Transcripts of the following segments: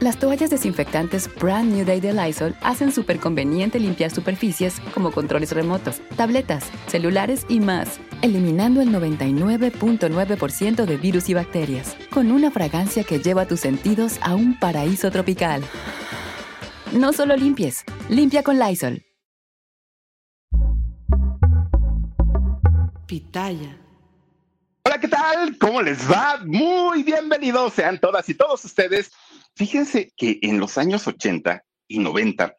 Las toallas desinfectantes Brand New Day de Lysol hacen súper conveniente limpiar superficies como controles remotos, tabletas, celulares y más, eliminando el 99.9% de virus y bacterias, con una fragancia que lleva tus sentidos a un paraíso tropical. No solo limpies, limpia con Lysol. Pitaya. Hola, ¿qué tal? ¿Cómo les va? Muy bienvenidos sean todas y todos ustedes Fíjense que en los años 80 y 90,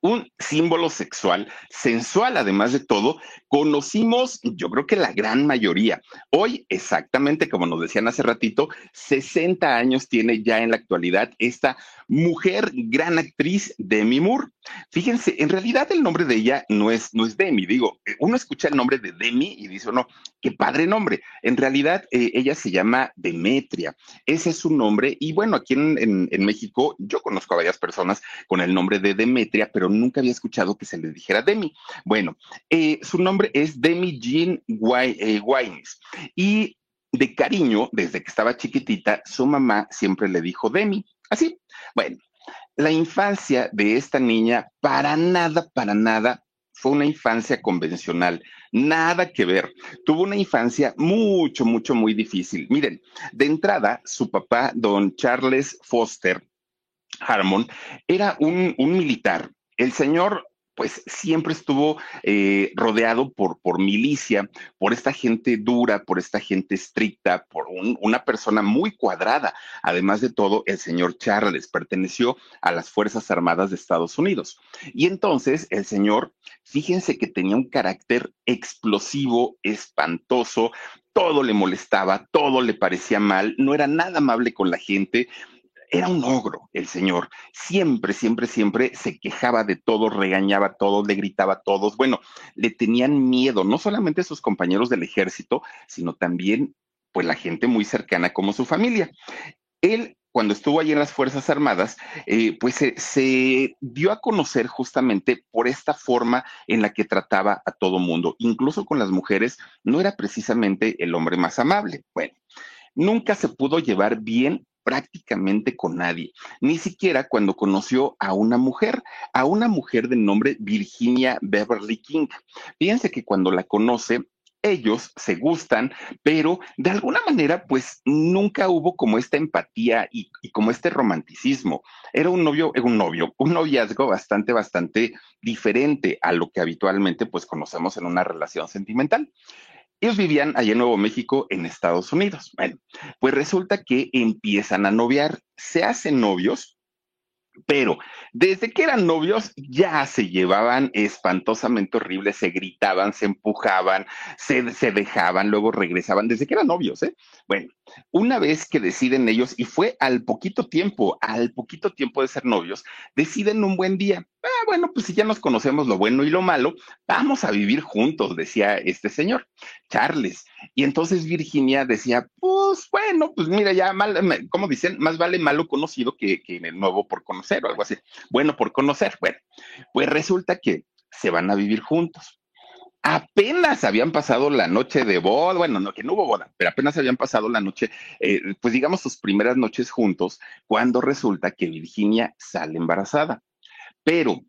un símbolo sexual, sensual además de todo, conocimos, yo creo que la gran mayoría. Hoy, exactamente como nos decían hace ratito, 60 años tiene ya en la actualidad esta mujer, gran actriz, Demi Moore. Fíjense, en realidad el nombre de ella no es, no es Demi, digo, eh, uno escucha el nombre de Demi y dice, no, qué padre nombre. En realidad eh, ella se llama Demetria, ese es su nombre y bueno, aquí en, México yo conozco a varias personas con el nombre de Demetria, pero nunca había escuchado que se le dijera Demi. Bueno, eh, su nombre es Demi Jean Wines y de cariño, desde que estaba chiquitita, su mamá siempre le dijo Demi. Así, bueno, la infancia de esta niña para nada, para nada fue una infancia convencional, nada que ver. Tuvo una infancia mucho, mucho, muy difícil. Miren, de entrada, su papá, don Charles Foster Harmon, era un, un militar. El señor pues siempre estuvo eh, rodeado por, por milicia, por esta gente dura, por esta gente estricta, por una persona muy cuadrada. Además de todo, el señor Charles perteneció a las Fuerzas Armadas de Estados Unidos. Y entonces el señor, fíjense que tenía un carácter explosivo, espantoso, todo le molestaba, todo le parecía mal, no era nada amable con la gente, era un ogro el señor. Siempre, siempre, siempre se quejaba de todo, regañaba a todos, le gritaba a todos. Bueno, le tenían miedo, no solamente sus compañeros del ejército, sino también, pues, la gente muy cercana como su familia. Él cuando estuvo allí en las Fuerzas Armadas, eh, pues se, dio a conocer justamente por esta forma en la que trataba a todo mundo, incluso con las mujeres, no era precisamente el hombre más amable. Bueno, nunca se pudo llevar bien prácticamente con nadie, ni siquiera cuando conoció a una mujer, a una mujer de nombre Virginia Beverly King. Fíjense que cuando la conoce, ellos se gustan, pero de alguna manera, pues nunca hubo como esta empatía y, como este romanticismo. Era un novio, un novio, un noviazgo bastante, bastante diferente a lo que habitualmente pues conocemos en una relación sentimental. Ellos vivían allá en Nuevo México, en Estados Unidos. Bueno, pues resulta que empiezan a noviar, se hacen novios, pero desde que eran novios ya se llevaban espantosamente horribles, se gritaban, se empujaban, se, se, dejaban, luego regresaban, desde que eran novios, ¿eh? Bueno, una vez que deciden ellos, y fue al poquito tiempo, al poquito tiempo de ser novios, deciden un buen día, ah, bueno, pues si ya nos conocemos lo bueno y lo malo, vamos a vivir juntos, decía este señor, Charles. Y entonces Virginia decía, pues bueno, pues mira, ya mal, como dicen, más vale malo conocido que, que nuevo por conocer o algo así. Bueno, por conocer, bueno, pues resulta que se van a vivir juntos apenas habían pasado la noche de boda, bueno, no, que no hubo boda, pero apenas habían pasado la noche, eh, pues digamos sus primeras noches juntos, cuando resulta que Virginia sale embarazada. Pero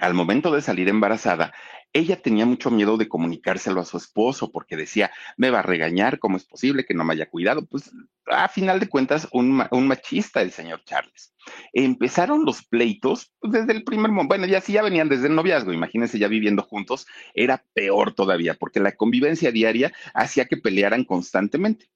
al momento de salir embarazada, ella tenía mucho miedo de comunicárselo a su esposo porque decía, me va a regañar, ¿cómo es posible que no me haya cuidado? Pues a final de cuentas, un, un machista el señor Charles. Empezaron los pleitos pues, desde el primer momento. Bueno, ya sí ya venían desde el noviazgo, imagínense ya viviendo juntos, era peor todavía porque la convivencia diaria hacía que pelearan constantemente.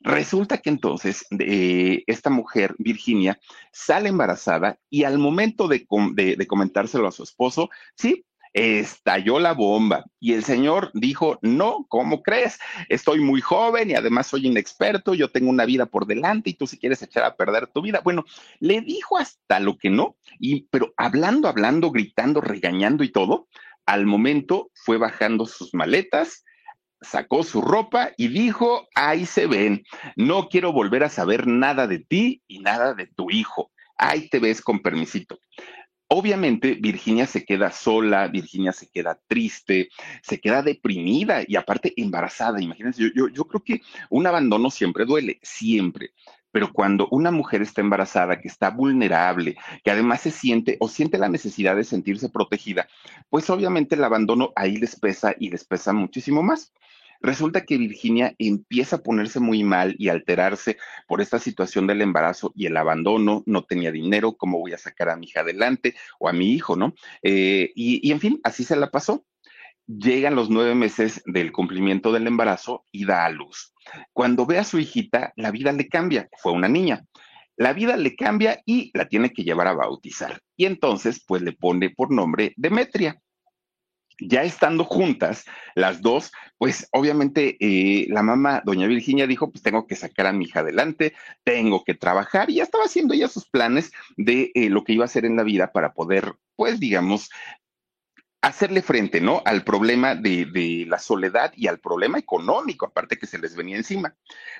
Resulta que entonces eh, esta mujer, Virginia, sale embarazada y al momento de, de comentárselo a su esposo, sí, estalló la bomba y el señor dijo, no, ¿cómo crees? Estoy muy joven y además soy inexperto, yo tengo una vida por delante y tú si quieres echar a perder tu vida. Bueno, le dijo hasta lo que no, y, pero hablando, hablando, gritando, regañando y todo, al momento fue bajando sus maletas, sacó su ropa y dijo, ahí se ven, no quiero volver a saber nada de ti y nada de tu hijo. Ahí te ves con permisito. Obviamente, Virginia se queda sola, Virginia se queda triste, se queda deprimida y aparte embarazada. Imagínense, yo, yo, creo que un abandono siempre duele, siempre. Pero cuando una mujer está embarazada, que está vulnerable, que además se siente o siente la necesidad de sentirse protegida, pues obviamente el abandono ahí les pesa y les pesa muchísimo más. Resulta que Virginia empieza a ponerse muy mal y alterarse por esta situación del embarazo y el abandono, no tenía dinero, ¿cómo voy a sacar a mi hija adelante o a mi hijo, no? Eh, y, y en fin, así se la pasó. Llegan los nueve meses del cumplimiento del embarazo y da a luz. Cuando ve a su hijita, la vida le cambia. Fue una niña. La vida le cambia y la tiene que llevar a bautizar. Y entonces, pues le pone por nombre Demetria ya estando juntas, las dos, pues obviamente eh, la mamá, doña Virginia, dijo, pues tengo que sacar a mi hija adelante, tengo que trabajar, y ya estaba haciendo ella sus planes de eh, lo que iba a hacer en la vida para poder, pues digamos, hacerle frente, ¿no? Al problema de, la soledad y al problema económico, aparte que se les venía encima.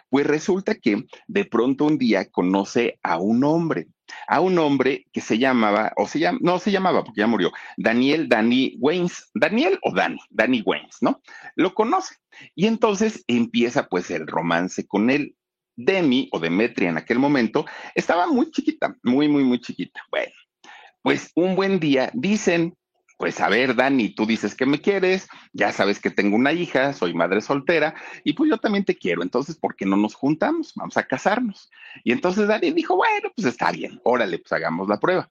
Pues resulta que de pronto un día conoce a un hombre, a un hombre que se llamaba, o se llama, no se llamaba porque ya murió, Daniel Danny Waynes, Daniel o Danny, Danny Waynes, ¿no? Lo conoce. Y entonces empieza pues el romance con él. Demi o Demetria en aquel momento estaba muy chiquita, muy, muy, muy chiquita. Bueno, pues un buen día dicen pues a ver, Dani, tú dices que me quieres, ya sabes que tengo una hija, soy madre soltera, y pues yo también te quiero, entonces, ¿por qué no nos juntamos? Vamos a casarnos. Y entonces Dani dijo, bueno, pues está bien, órale, pues hagamos la prueba.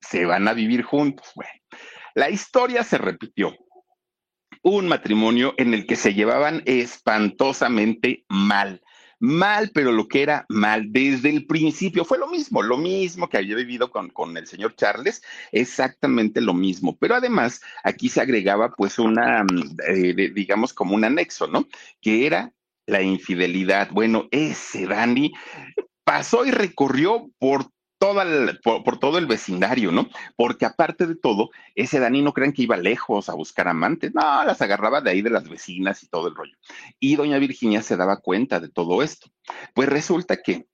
Se van a vivir juntos. Bueno, la historia se repitió. Un matrimonio en el que se llevaban espantosamente mal mal, pero lo que era mal desde el principio fue lo mismo, lo mismo que había vivido con, con el señor Charles, exactamente lo mismo. Pero además aquí se agregaba pues una, mm, eh, digamos como un anexo, ¿no? Que era la infidelidad. Bueno, ese Dani pasó y recorrió por por, todo el vecindario, ¿no? Porque aparte de todo, ese Dani no crean que iba lejos a buscar amantes, no, las agarraba de ahí de las vecinas y todo el rollo. Y doña Virginia se daba cuenta de todo esto. Pues resulta que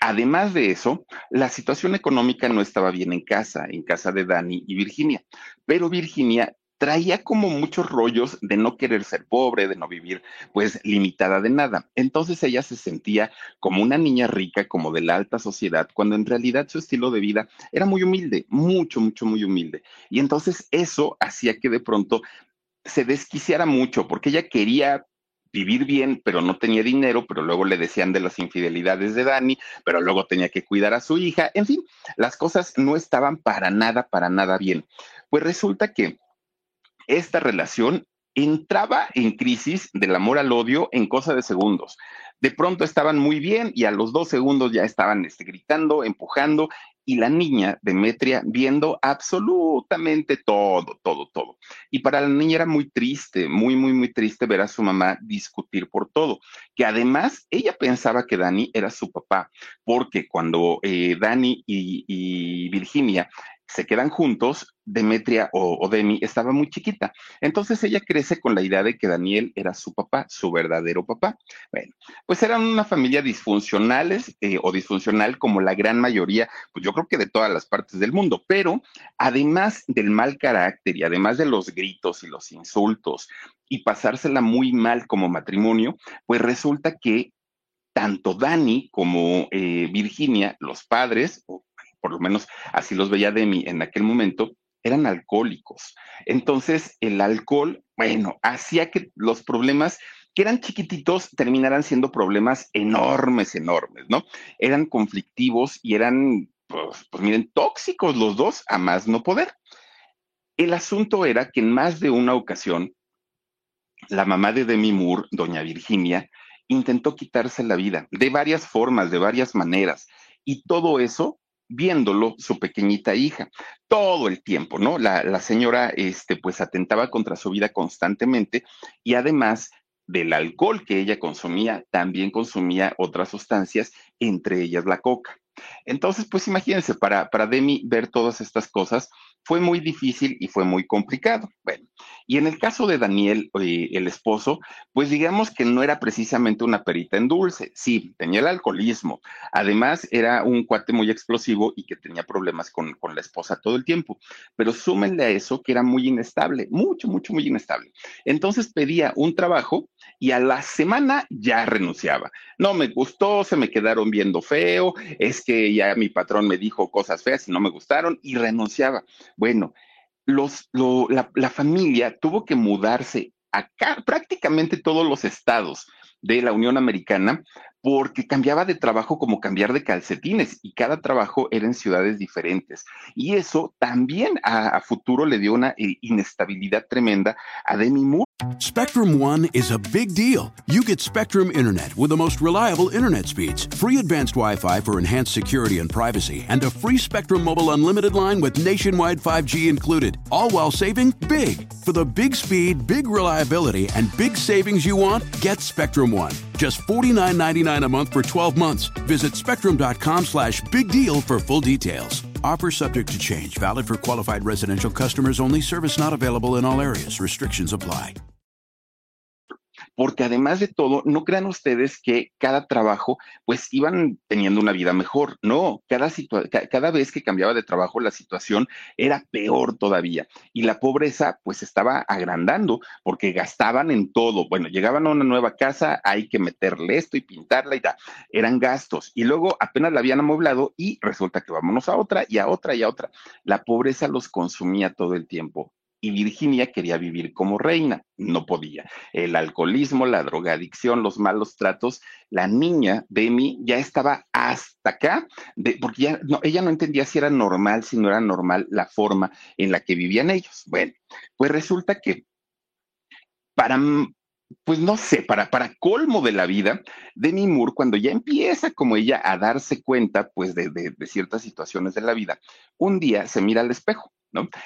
Además de eso, la situación económica no estaba bien en casa, en casa de Dani y Virginia, pero Virginia traía como muchos rollos de no querer ser pobre, de no vivir pues limitada de nada. Entonces ella se sentía como una niña rica, como de la alta sociedad, cuando en realidad su estilo de vida era muy humilde, mucho, mucho, muy humilde. Y entonces eso hacía que de pronto se desquiciara mucho, porque ella quería vivir bien, pero no tenía dinero, pero luego le decían de las infidelidades de Dani, pero luego tenía que cuidar a su hija, en fin, las cosas no estaban para nada, para nada bien. Pues resulta que esta relación entraba en crisis del amor al odio en cosa de segundos. De pronto estaban muy bien y a los dos segundos ya estaban este, gritando, empujando y la niña, Demetria, viendo absolutamente todo, todo, todo. Y para la niña era muy triste, muy, muy, muy triste ver a su mamá discutir por todo, que además ella pensaba que Dani era su papá, porque cuando eh, Dani y, y Virginia se quedan juntos, Demetria o, Demi estaba muy chiquita. Entonces ella crece con la idea de que Daniel era su papá, su verdadero papá. Bueno, pues eran una familia disfuncionales eh, o disfuncional como la gran mayoría, pues yo creo que de todas las partes del mundo, pero además del mal carácter y además de los gritos y los insultos y pasársela muy mal como matrimonio, pues resulta que tanto Dani como eh, Virginia, los padres, o por lo menos así los veía Demi en aquel momento, eran alcohólicos. Entonces, el alcohol, bueno, hacía que los problemas que eran chiquititos terminaran siendo problemas enormes, enormes, ¿no? Eran conflictivos y eran, pues, pues miren, tóxicos los dos, a más no poder. El asunto era que en más de una ocasión, la mamá de Demi Moore, doña Virginia, intentó quitarse la vida de varias formas, de varias maneras. Y todo eso viéndolo su pequeñita hija todo el tiempo, ¿no? La, la, señora, este, pues atentaba contra su vida constantemente y además del alcohol que ella consumía, también consumía otras sustancias, entre ellas la coca. Entonces, pues imagínense, para, para Demi ver todas estas cosas fue muy difícil y fue muy complicado. Bueno, y en el caso de Daniel, eh, el esposo, pues digamos que no era precisamente una perita en dulce. Sí, tenía el alcoholismo. Además, era un cuate muy explosivo y que tenía problemas con, con la esposa todo el tiempo. Pero súmenle a eso que era muy inestable, mucho, mucho, muy inestable. Entonces pedía un trabajo y a la semana ya renunciaba. No me gustó, se me quedaron viendo feo, es que ya mi patrón me dijo cosas feas y no me gustaron y renunciaba. Bueno, los, la, la, familia tuvo que mudarse acá, prácticamente todos los estados de la Unión Americana porque cambiaba de trabajo como cambiar de calcetines y cada trabajo era en ciudades diferentes. Y eso también a, a futuro le dio una eh, inestabilidad tremenda a Demi Moore. Spectrum One is a big deal. You get Spectrum Internet with the most reliable internet speeds, free advanced Wi Fi for enhanced security and privacy, and a free Spectrum Mobile Unlimited line with nationwide 5G included, all while saving big. For the big speed, big reliability, and big savings you want, get Spectrum One. Just $49.99 a month for 12 months. Visit spectrum.com slash big deal for full details. Offer subject to change, valid for qualified residential customers only, service not available in all areas. Restrictions apply. Porque además de todo, no crean ustedes que cada trabajo, pues iban teniendo una vida mejor. No, cada, cada vez que cambiaba de trabajo, la situación era peor todavía. Y la pobreza, pues estaba agrandando, porque gastaban en todo. Bueno, llegaban a una nueva casa, hay que meterle esto y pintarla y tal. Eran gastos. Y luego apenas la habían amoblado y resulta que vámonos a otra y a otra y a otra. La pobreza los consumía todo el tiempo y Virginia quería vivir como reina, no podía. El alcoholismo, la drogadicción, los malos tratos, la niña Demi ya estaba hasta acá, porque ya no, ella no entendía si era normal, si no era normal la forma en la que vivían ellos. Bueno, pues resulta que para pues no sé, para, para colmo de la vida, Demi Moore, cuando ya empieza como ella a darse cuenta, pues, de, de, ciertas situaciones de la vida, un día se mira al espejo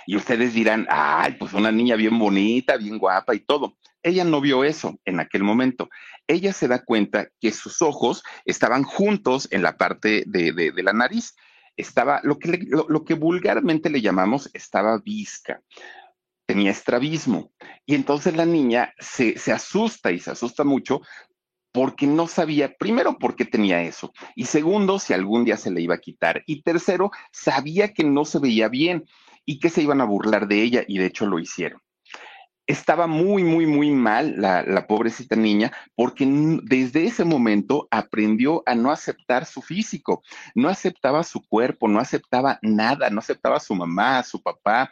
Y ustedes dirán, ay, pues una niña bien bonita, bien guapa y todo. Ella no vio eso en aquel momento. Ella se da cuenta que sus ojos estaban juntos en la parte de, de, la nariz. Estaba, lo que, lo, lo que vulgarmente le llamamos, estaba visca tenía estrabismo. Y entonces la niña se, se, asusta y se asusta mucho porque no sabía, primero, por qué tenía eso, y segundo, si algún día se le iba a quitar, y tercero, sabía que no se veía bien y que se iban a burlar de ella y de hecho lo hicieron. Estaba muy, muy, muy mal la, la pobrecita niña porque desde ese momento aprendió a no aceptar su físico, no aceptaba su cuerpo, no aceptaba nada, no aceptaba a su mamá, a su papá.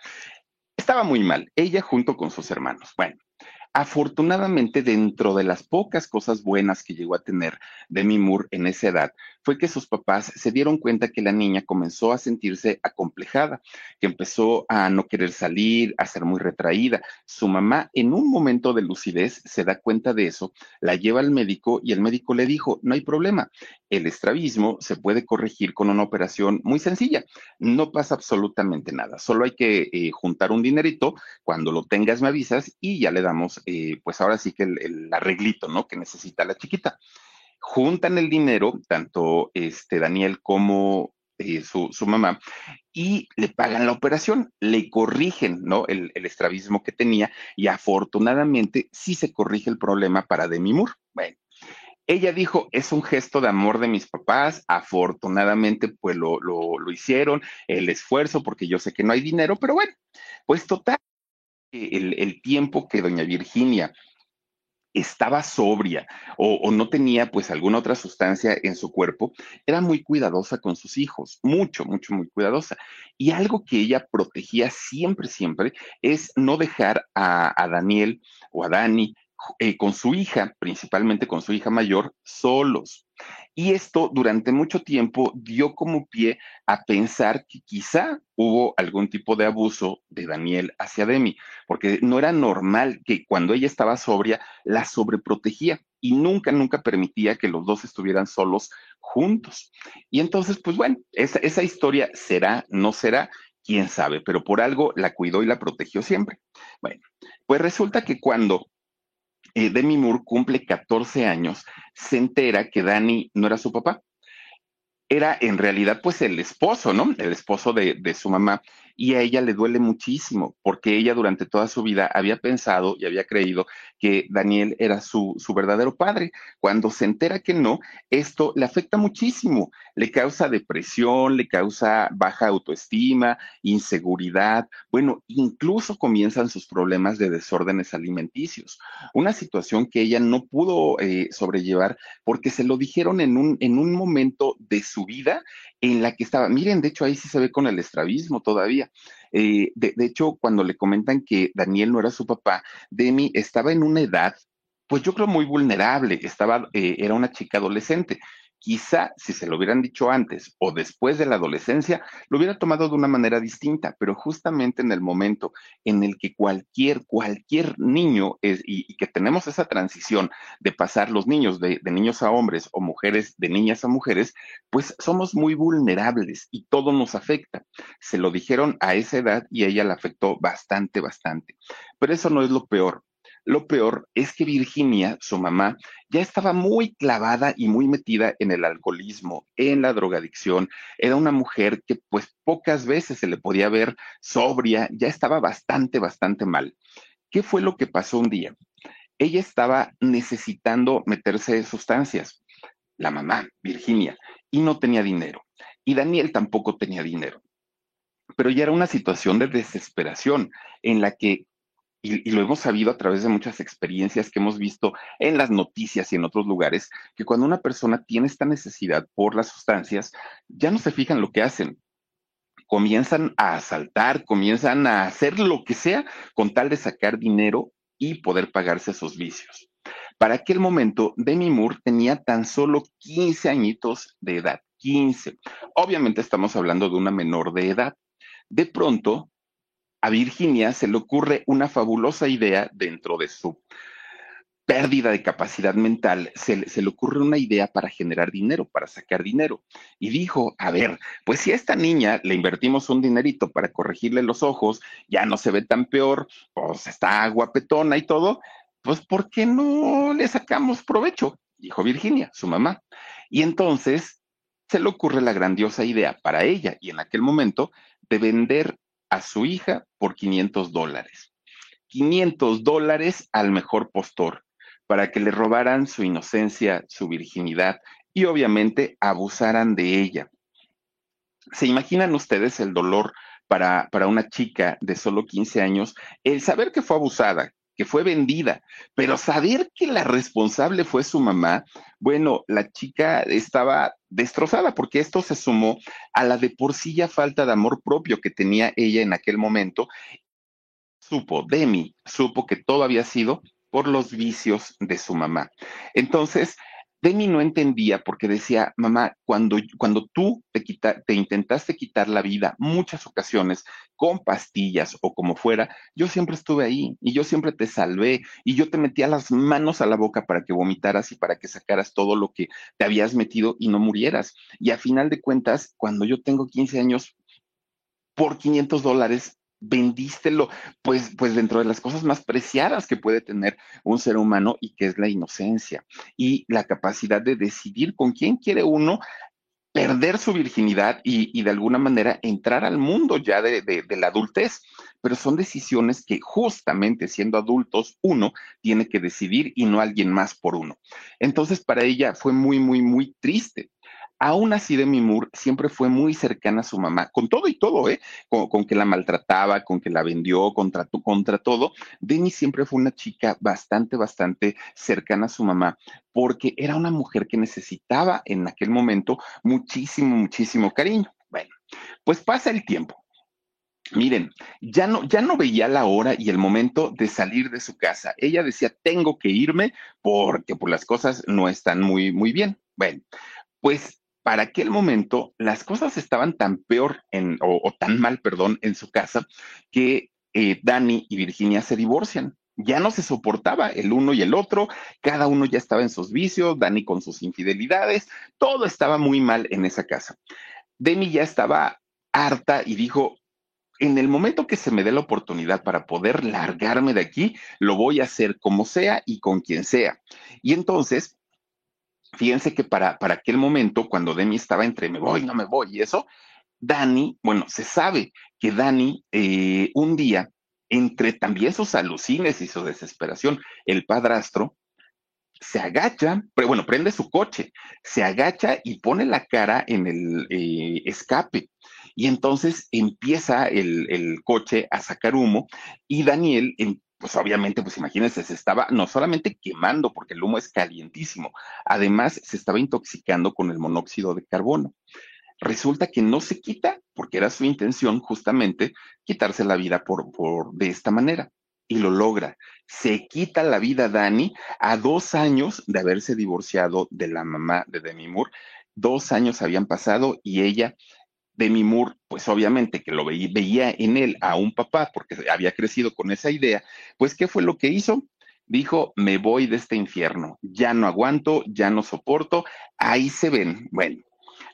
Estaba muy mal, ella junto con sus hermanos. Bueno, Afortunadamente, dentro de las pocas cosas buenas que llegó a tener Demi Moore en esa edad, fue que sus papás se dieron cuenta que la niña comenzó a sentirse acomplejada, que empezó a no querer salir, a ser muy retraída. Su mamá, en un momento de lucidez, se da cuenta de eso, la lleva al médico y el médico le dijo, no hay problema, el estrabismo se puede corregir con una operación muy sencilla, no pasa absolutamente nada, solo hay que eh, juntar un dinerito, cuando lo tengas me avisas y ya le damos eh, pues ahora sí que el, el, arreglito, ¿no? Que necesita la chiquita. Juntan el dinero, tanto este Daniel como eh, su, su, mamá, y le pagan la operación, le corrigen, ¿no? El, el, estrabismo que tenía, y afortunadamente sí se corrige el problema para Demi Moore. Bueno. Ella dijo, es un gesto de amor de mis papás, afortunadamente pues lo, lo, lo hicieron, el esfuerzo, porque yo sé que no hay dinero, pero bueno, pues total, el, el, tiempo que doña Virginia estaba sobria o, no tenía pues alguna otra sustancia en su cuerpo, era muy cuidadosa con sus hijos, mucho, mucho, muy cuidadosa. Y algo que ella protegía siempre, siempre es no dejar a, a Daniel o a Dani eh, con su hija, principalmente con su hija mayor, solos. Y esto durante mucho tiempo dio como pie a pensar que quizá hubo algún tipo de abuso de Daniel hacia Demi, porque no era normal que cuando ella estaba sobria la sobreprotegía. y nunca, nunca permitía que los dos estuvieran solos juntos. Y entonces, pues bueno, esa, esa historia será, no será, quién sabe, pero por algo la cuidó y la protegió siempre. Bueno, pues resulta que cuando eh, Demi Moore cumple 14 años, se entera que Danny no era su papá. Era en realidad pues el esposo, ¿no? El esposo de, de su mamá y a ella le duele muchísimo porque ella durante toda su vida había pensado y había creído que Daniel era su, su verdadero padre. Cuando se entera que no, esto le afecta muchísimo, le causa depresión, le causa baja autoestima, inseguridad, bueno, incluso comienzan sus problemas de desórdenes alimenticios. Una situación que ella no pudo eh, sobrellevar porque se lo dijeron en un, en un momento de su vida en la que estaba, miren, de hecho ahí sí se ve con el estrabismo todavía. Eh, de, de, hecho, cuando le comentan que Daniel no era su papá, Demi estaba en una edad, pues yo creo muy vulnerable, estaba, eh, era una chica adolescente. Quizá si se lo hubieran dicho antes o después de la adolescencia, lo hubiera tomado de una manera distinta, pero justamente en el momento en el que cualquier, cualquier niño es, y, que tenemos esa transición de pasar los niños de, niños a hombres o mujeres de niñas a mujeres, pues somos muy vulnerables y todo nos afecta. Se lo dijeron a esa edad y ella la afectó bastante, bastante. Pero eso no es lo peor. Lo peor es que Virginia, su mamá, ya estaba muy clavada y muy metida en el alcoholismo, en la drogadicción. Era una mujer que pues pocas veces se le podía ver sobria, ya estaba bastante, bastante mal. ¿Qué fue lo que pasó un día? Ella estaba necesitando meterse sustancias, la mamá, Virginia, y no tenía dinero. Y Daniel tampoco tenía dinero. Pero ya era una situación de desesperación en la que y, lo hemos sabido a través de muchas experiencias que hemos visto en las noticias y en otros lugares, que cuando una persona tiene esta necesidad por las sustancias, ya no se fijan lo que hacen. Comienzan a asaltar, comienzan a hacer lo que sea con tal de sacar dinero y poder pagarse esos vicios. Para aquel momento, Demi Moore tenía tan solo 15 añitos de edad, 15. Obviamente estamos hablando de una menor de edad. De pronto, a Virginia se le ocurre una fabulosa idea dentro de su pérdida de capacidad mental, se, le ocurre una idea para generar dinero, para sacar dinero. Y dijo, a ver, pues si a esta niña le invertimos un dinerito para corregirle los ojos, ya no se ve tan peor, pues está guapetona y todo, pues ¿por qué no le sacamos provecho? Dijo Virginia, su mamá. Y entonces se le ocurre la grandiosa idea para ella y en aquel momento de vender a su hija por 500 dólares. 500 dólares al mejor postor para que le robaran su inocencia, su virginidad y obviamente abusaran de ella. ¿Se imaginan ustedes el dolor para, para una chica de solo 15 años? El saber que fue abusada, que fue vendida, pero saber que la responsable fue su mamá, bueno, la chica estaba destrozada porque esto se sumó a la de por sí ya falta de amor propio que tenía ella en aquel momento. Supo, Demi, supo que todo había sido por los vicios de su mamá. Entonces, Demi no entendía porque decía, mamá, cuando, cuando tú te, quita, te intentaste quitar la vida muchas ocasiones con pastillas o como fuera, yo siempre estuve ahí y yo siempre te salvé y yo te metía las manos a la boca para que vomitaras y para que sacaras todo lo que te habías metido y no murieras. Y a final de cuentas, cuando yo tengo 15 años, por 500 dólares vendístelo, pues, pues dentro de las cosas más preciadas que puede tener un ser humano y que es la inocencia y la capacidad de decidir con quién quiere uno perder su virginidad y, y de alguna manera entrar al mundo ya de, de, de, la adultez. Pero son decisiones que justamente siendo adultos uno tiene que decidir y no alguien más por uno. Entonces para ella fue muy, muy, muy triste Aún así, Demi Moore siempre fue muy cercana a su mamá, con todo y todo, ¿eh? Con, que la maltrataba, con que la vendió, contra, contra todo. Demi siempre fue una chica bastante, bastante cercana a su mamá, porque era una mujer que necesitaba en aquel momento muchísimo, muchísimo cariño. Bueno, pues pasa el tiempo. Miren, ya no, ya no veía la hora y el momento de salir de su casa. Ella decía, tengo que irme porque pues, las cosas no están muy, muy bien. Bueno, pues para aquel momento las cosas estaban tan peor o tan mal, perdón, en su casa, que eh, Dani y Virginia se divorcian. ya no se soportaba el uno y el otro, cada uno ya estaba en sus vicios, Dani con sus infidelidades, todo estaba muy mal en esa casa. Demi ya estaba harta y dijo, en el momento que se me dé la oportunidad para poder largarme de aquí, lo voy a hacer como sea y con quien sea. Y entonces, fíjense que para, para aquel momento, cuando Demi estaba entre me voy, no me voy y eso, Dani, bueno, se sabe que Dani eh, un día entre también sus alucines y su desesperación, el padrastro se agacha, bueno, prende su coche, se agacha y pone la cara en el eh, escape. Y entonces empieza el, el, coche a sacar humo y Daniel, pues obviamente, pues imagínense, se estaba no solamente quemando porque el humo es calientísimo, además se estaba intoxicando con el monóxido de carbono resulta que no se quita, porque era su intención justamente quitarse la vida por, por de esta manera. Y lo logra. Se quita la vida Dani a dos años de haberse divorciado de la mamá de Demi Moore. Dos años habían pasado y ella, Demi Moore, pues obviamente que lo veía, en él a un papá porque había crecido con esa idea, pues ¿qué fue lo que hizo? dijo, me voy de este infierno, ya no aguanto, ya no soporto, ahí se ven. Bueno,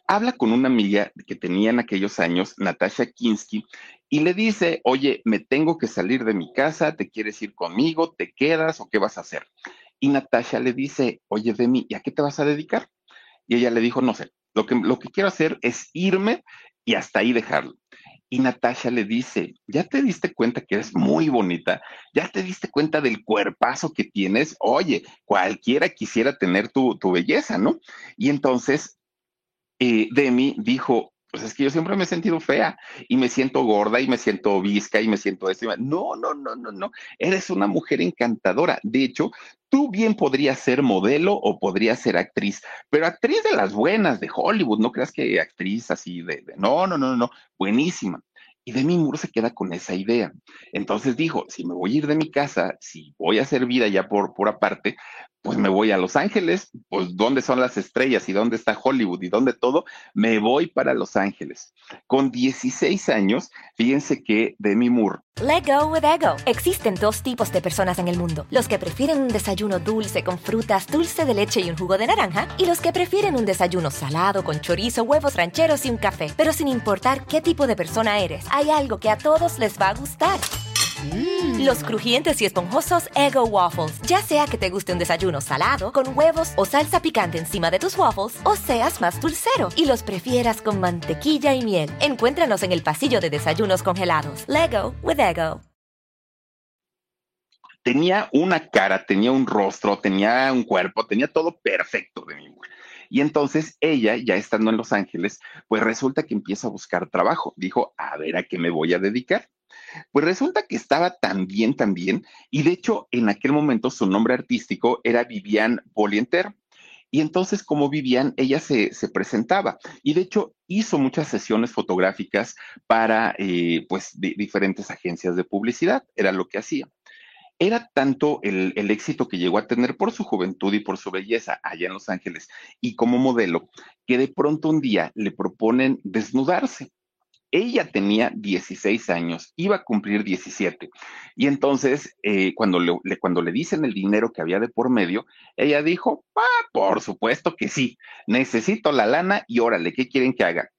habla con una amiga que tenía en aquellos años, Natasha Kinsky, y le dice, oye, me tengo que salir de mi casa, ¿te quieres ir conmigo? ¿Te quedas o qué vas a hacer? Y Natasha le dice, oye, Demi, ¿y a qué te vas a dedicar? Y ella le dijo, no sé, lo que, lo que quiero hacer es irme y hasta ahí dejarlo. Y Natasha le dice, ya te diste cuenta que eres muy bonita, ya te diste cuenta del cuerpazo que tienes, oye, cualquiera quisiera tener tu, tu belleza, ¿no? Y entonces eh, Demi dijo, pues es que yo siempre me he sentido fea y me siento gorda y me siento visca y me siento esto. No, no, no, no, no. Eres una mujer encantadora. De hecho, tú bien podrías ser modelo o podrías ser actriz, pero actriz de las buenas de Hollywood. No creas que actriz así de, de no, no, no, no, buenísima. Y Demi Moore se queda con esa idea. Entonces dijo, si me voy a ir de mi casa, si voy a hacer vida ya por, por aparte, pues me voy a Los Ángeles, pues dónde son las estrellas y dónde está Hollywood y dónde todo, me voy para Los Ángeles. Con 16 años, fíjense que Demi Moore. Let go with ego. Existen dos tipos de personas en el mundo: los que prefieren un desayuno dulce con frutas, dulce de leche y un jugo de naranja, y los que prefieren un desayuno salado con chorizo, huevos rancheros y un café. Pero sin importar qué tipo de persona eres, hay algo que a todos les va a gustar. Mm. Los crujientes y esponjosos Ego Waffles. Ya sea que te guste un desayuno salado, con huevos o salsa picante encima de tus waffles, o seas más dulcero y los prefieras con mantequilla y miel. Encuéntranos en el pasillo de desayunos congelados. Lego with Ego. Tenía una cara, tenía un rostro, tenía un cuerpo, tenía todo perfecto de mi Y entonces ella, ya estando en Los Ángeles, pues resulta que empieza a buscar trabajo. Dijo, a ver a qué me voy a dedicar. Pues resulta que estaba tan bien, tan bien, y de hecho en aquel momento su nombre artístico era Vivian Volienter. Y entonces, como Vivian, ella se, presentaba y de hecho hizo muchas sesiones fotográficas para eh, pues diferentes agencias de publicidad, era lo que hacía. Era tanto el, el, éxito que llegó a tener por su juventud y por su belleza allá en Los Ángeles y como modelo, que de pronto un día le proponen desnudarse. Ella tenía 16 años, iba a cumplir 17. Y entonces, eh, cuando, le, cuando le dicen el dinero que había de por medio, ella dijo, ah, por supuesto que sí, necesito la lana y órale, ¿qué quieren que haga?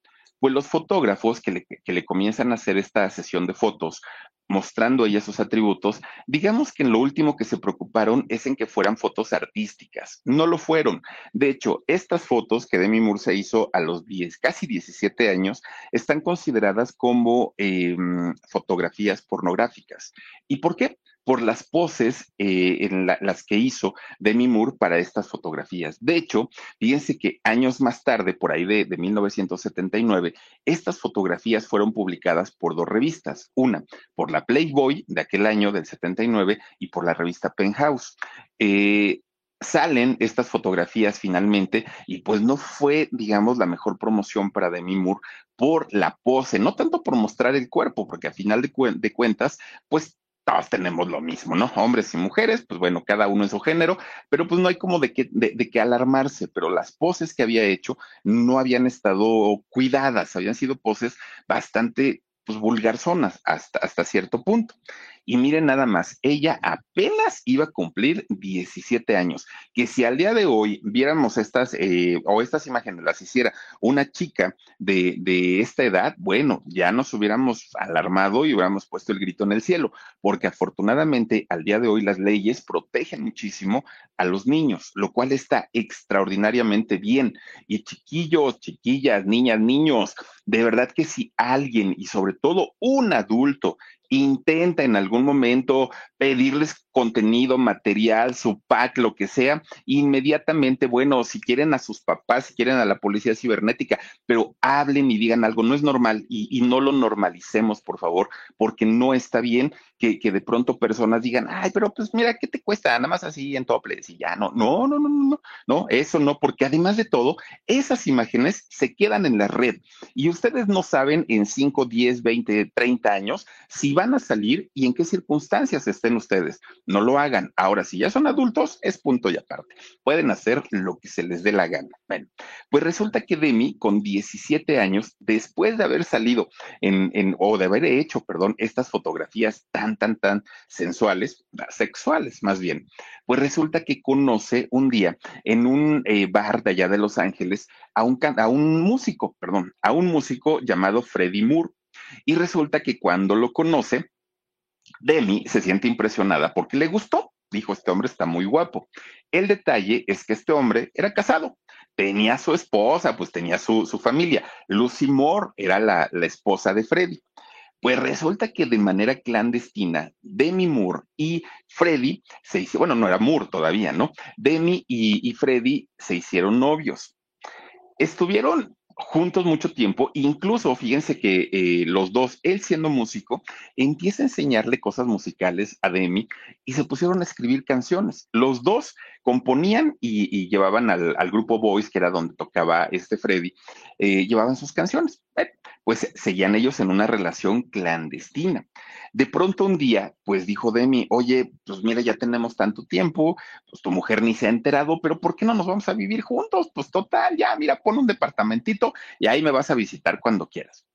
Pues los fotógrafos que le, comienzan a hacer esta sesión de fotos mostrando ella sus atributos, digamos que en lo último que se preocuparon es en que fueran fotos artísticas. No lo fueron. De hecho, estas fotos que Demi Moore se hizo a los 10, casi 17 años, están consideradas como em, fotografías pornográficas. ¿Y por qué? Por las poses eh, en las que hizo Demi Moore para estas fotografías. De hecho, fíjense que años más tarde, por ahí de, 1979, estas fotografías fueron publicadas por dos revistas, una por la Playboy de aquel año del 79 y por la revista Penthouse. Eh, salen estas fotografías finalmente y pues no fue, digamos, la mejor promoción para Demi Moore por la pose, no tanto por mostrar el cuerpo, porque a final de, de cuentas, pues todos tenemos lo mismo, ¿no? Hombres y mujeres, pues bueno, cada uno en su género, pero pues no hay como de qué de, alarmarse, pero las poses que había hecho no habían estado cuidadas, habían sido poses bastante, pues vulgarzonas hasta, hasta cierto punto. Y miren nada más, ella apenas iba a cumplir 17 años, que si al día de hoy viéramos estas eh, o estas imágenes las hiciera una chica de, de esta edad, bueno, ya nos hubiéramos alarmado y hubiéramos puesto el grito en el cielo, porque afortunadamente al día de hoy las leyes protegen muchísimo a los niños, lo cual está extraordinariamente bien. Y chiquillos, chiquillas, niñas, niños, de verdad que si alguien y sobre todo un adulto intenta en algún momento pedirles contenido, material, su pack, lo que sea, inmediatamente, bueno, si quieren a sus papás, si quieren a la policía cibernética, pero hablen y digan algo, no es normal y, no lo normalicemos, por favor, porque no está bien que, que, de pronto personas digan, ay, pero pues mira, ¿qué te cuesta? Nada más así en toples y ya, no, no, no, no, no, no, eso no, porque además de todo, esas imágenes se quedan en la red y ustedes no saben en 5, 10, 20, 30 años si van a salir y en qué circunstancias estén ustedes. No lo hagan. Ahora, si ya son adultos, es punto y aparte. Pueden hacer lo que se les dé la gana. Bueno, pues resulta que Demi, con 17 años, después de haber salido en, en o de haber hecho, perdón, estas fotografías tan, tan, tan sensuales, sexuales más bien, pues resulta que conoce un día en un eh, bar de allá de Los Ángeles a un, a un músico, perdón, a un músico llamado Freddie Moore. Y resulta que cuando lo conoce, Demi se siente impresionada porque le gustó. Dijo, este hombre está muy guapo. El detalle es que este hombre era casado, tenía su esposa, pues tenía su, su familia. Lucy Moore era la, la esposa de Freddy. Pues resulta que de manera clandestina, Demi Moore y Freddy se hicieron, bueno, no era Moore todavía, ¿no? Demi y, y Freddy se hicieron novios. Estuvieron juntos mucho tiempo, incluso fíjense que eh, los dos, él siendo músico, empieza a enseñarle cosas musicales a Demi y se pusieron a escribir canciones. Los dos componían y, llevaban al, al, grupo Boys, que era donde tocaba este Freddy, eh, llevaban sus canciones. Pues seguían ellos en una relación clandestina. De pronto un día, pues dijo Demi, oye, pues mira, ya tenemos tanto tiempo, pues tu mujer ni se ha enterado, pero ¿por qué no nos vamos a vivir juntos? Pues total, ya, mira, pon un departamentito y ahí me vas a visitar cuando quieras.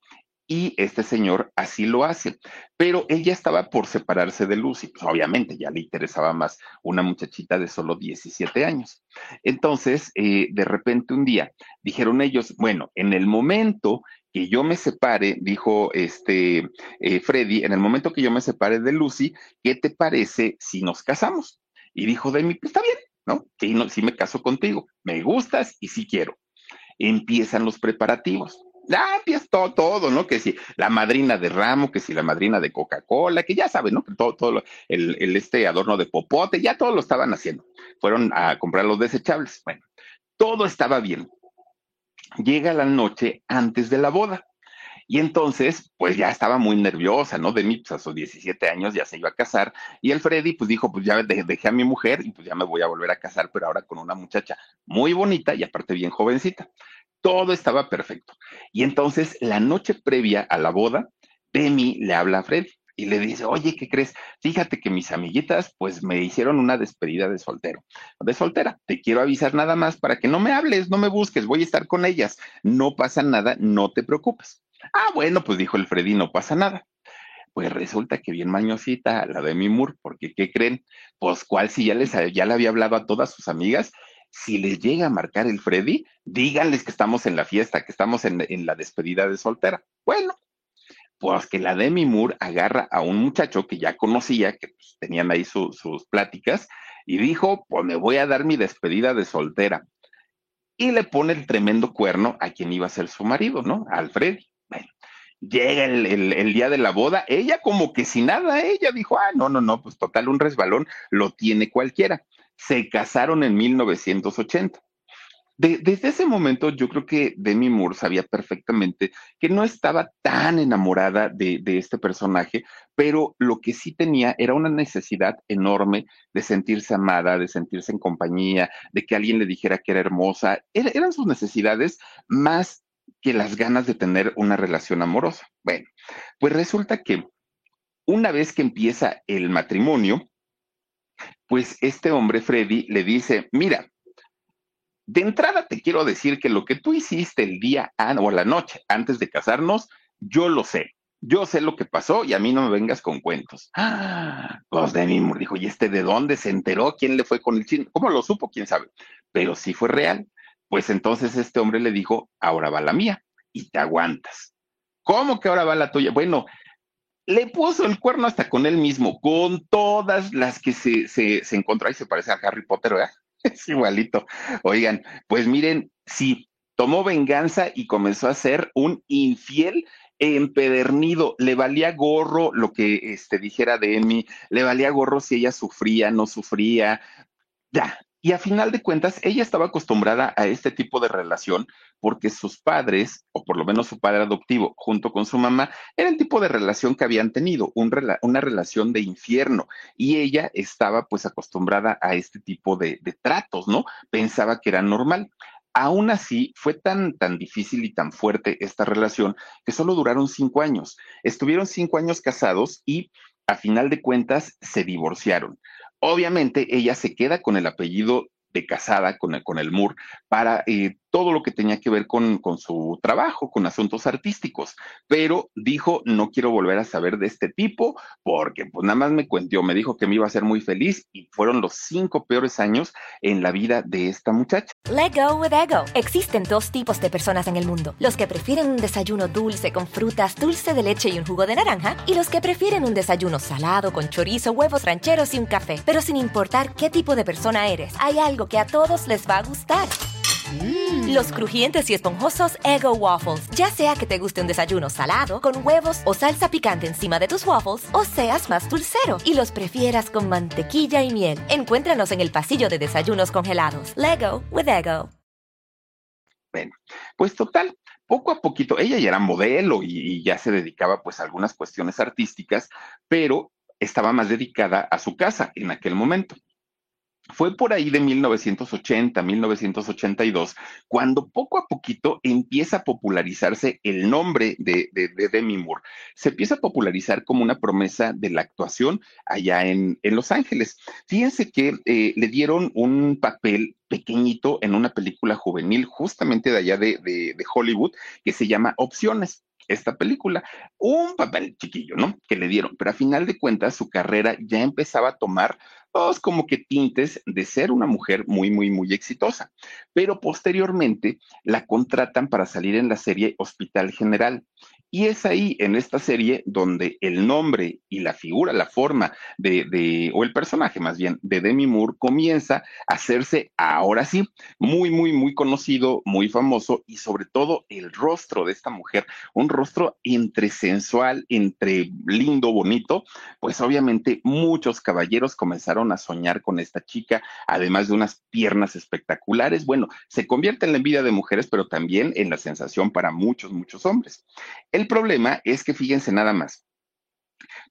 Y este señor así lo hace. Pero él ya estaba por separarse de Lucy. Pues obviamente ya le interesaba más una muchachita de solo 17 años. Entonces, eh, de repente un día dijeron ellos, bueno, en el momento que yo me separe, dijo este eh, Freddy, en el momento que yo me separe de Lucy, ¿qué te parece si nos casamos? Y dijo Demi, pues está bien, ¿no? Sí, no, sí me caso contigo, me gustas y sí quiero. Empiezan los preparativos. Ah, todo, todo, ¿no? Que si la madrina de ramo, que si la madrina de Coca-Cola, que ya saben, ¿no? Que todo, todo el, el, este adorno de popote, ya todo lo estaban haciendo. Fueron a comprar los desechables. Bueno, todo estaba bien llega la noche antes de la boda. Y entonces, pues ya estaba muy nerviosa, ¿no? De mí, pues a sus 17 años ya se iba a casar. Y el Freddy, pues dijo, pues ya dejé a mi mujer y pues ya me voy a volver a casar, pero ahora con una muchacha muy bonita y aparte bien jovencita. Todo estaba perfecto. Y entonces, la noche previa a la boda, Demi le habla a Freddy y le dice, oye, ¿qué crees? Fíjate que mis amiguitas pues me hicieron una despedida de soltero, de soltera. Te quiero avisar nada más para que no me hables, no me busques, voy a estar con ellas. No pasa nada, no te preocupes. Ah, bueno, pues dijo el Freddy, no pasa nada. Pues resulta que bien mañosita la de mi Moore, porque ¿qué creen? Pues cuál si ya les ya le había hablado a todas sus amigas, si les llega a marcar el Freddy, díganles que estamos en la fiesta, que estamos en, la despedida de soltera. Bueno, pues que la Demi Moore agarra a un muchacho que ya conocía, que pues, tenían ahí su, sus pláticas, y dijo, pues me voy a dar mi despedida de soltera. Y le pone el tremendo cuerno a quien iba a ser su marido, ¿no? Alfred. Bueno, llega el, el, día de la boda, ella como que sin nada, ella dijo, ah, no, no, no, pues total, un resbalón lo tiene cualquiera. Se casaron en 1980 de, desde ese momento yo creo que Demi Moore sabía perfectamente que no estaba tan enamorada de, este personaje, pero lo que sí tenía era una necesidad enorme de sentirse amada, de sentirse en compañía, de que alguien le dijera que era hermosa. Era, eran sus necesidades más que las ganas de tener una relación amorosa. Bueno, pues resulta que una vez que empieza el matrimonio, pues este hombre, Freddy, le dice, mira, de entrada te quiero decir que lo que tú hiciste el día o la noche antes de casarnos, yo lo sé. Yo sé lo que pasó y a mí no me vengas con cuentos. Ah, pues Demi Moore dijo, ¿y este de dónde se enteró? ¿Quién le fue con el chino? ¿Cómo lo supo? ¿Quién sabe? Pero sí fue real. Pues entonces este hombre le dijo, ahora va la mía y te aguantas. ¿Cómo que ahora va la tuya? Bueno, le puso el cuerno hasta con él mismo, con todas las que se, se, se encontró y se parece a Harry Potter, ¿verdad? Es igualito. Oigan, pues miren, sí, tomó venganza y comenzó a ser un infiel empedernido, le valía gorro lo que este, dijera de Emi, le valía gorro si ella sufría, no sufría, ya. Y a final de cuentas, ella estaba acostumbrada a este tipo de relación porque sus padres, o por lo menos su padre adoptivo, junto con su mamá, era el tipo de relación que habían tenido, un una relación de infierno. Y ella estaba pues acostumbrada a este tipo de, de tratos, ¿no? Pensaba que era normal. Aún así, fue tan, tan difícil y tan fuerte esta relación que solo duraron cinco años. Estuvieron cinco años casados y a final de cuentas se divorciaron. Obviamente ella se queda con el apellido de casada con el, con el Moore para eh, todo lo que tenía que ver con, con, su trabajo, con asuntos artísticos, pero dijo, no quiero volver a saber de este tipo porque pues nada más me cuentió, me dijo que me iba a ser muy feliz y fueron los cinco peores años en la vida de esta muchacha. Let go with ego. Existen dos tipos de personas en el mundo, los que prefieren un desayuno dulce con frutas, dulce de leche y un jugo de naranja, y los que prefieren un desayuno salado con chorizo, huevos rancheros y un café. Pero sin importar qué tipo de persona eres, hay algo que a todos les va a gustar. Mm. Los crujientes y esponjosos Ego Waffles. Ya sea que te guste un desayuno salado, con huevos o salsa picante encima de tus waffles, o seas más dulcero y los prefieras con mantequilla y miel. Encuéntranos en el pasillo de desayunos congelados. Lego with Ego. Bueno, pues total, poco a poquito, ella ya era modelo y, y ya se dedicaba pues a algunas cuestiones artísticas, pero estaba más dedicada a su casa en aquel momento. Fue por ahí de 1980, 1982, cuando poco a poquito empieza a popularizarse el nombre de, Demi Moore. Se empieza a popularizar como una promesa de la actuación allá en, Los Ángeles. Fíjense que eh, le dieron un papel pequeñito en una película juvenil justamente de allá de, de Hollywood que se llama Opciones esta película. Un papel chiquillo, ¿no? Que le dieron, pero a final de cuentas su carrera ya empezaba a tomar todos como que tintes de ser una mujer muy, muy, muy exitosa. Pero posteriormente la contratan para salir en la serie Hospital General. Y es ahí, en esta serie, donde el nombre y la figura, la forma de, o el personaje más bien, de Demi Moore comienza a hacerse, ahora sí, muy, muy, muy conocido, muy famoso y sobre todo el rostro de esta mujer, un rostro entre sensual, entre lindo, bonito, pues obviamente muchos caballeros comenzaron a soñar con esta chica, además de unas piernas espectaculares. Bueno, se convierte en la envidia de mujeres, pero también en la sensación para muchos, muchos hombres. El problema es que fíjense nada más.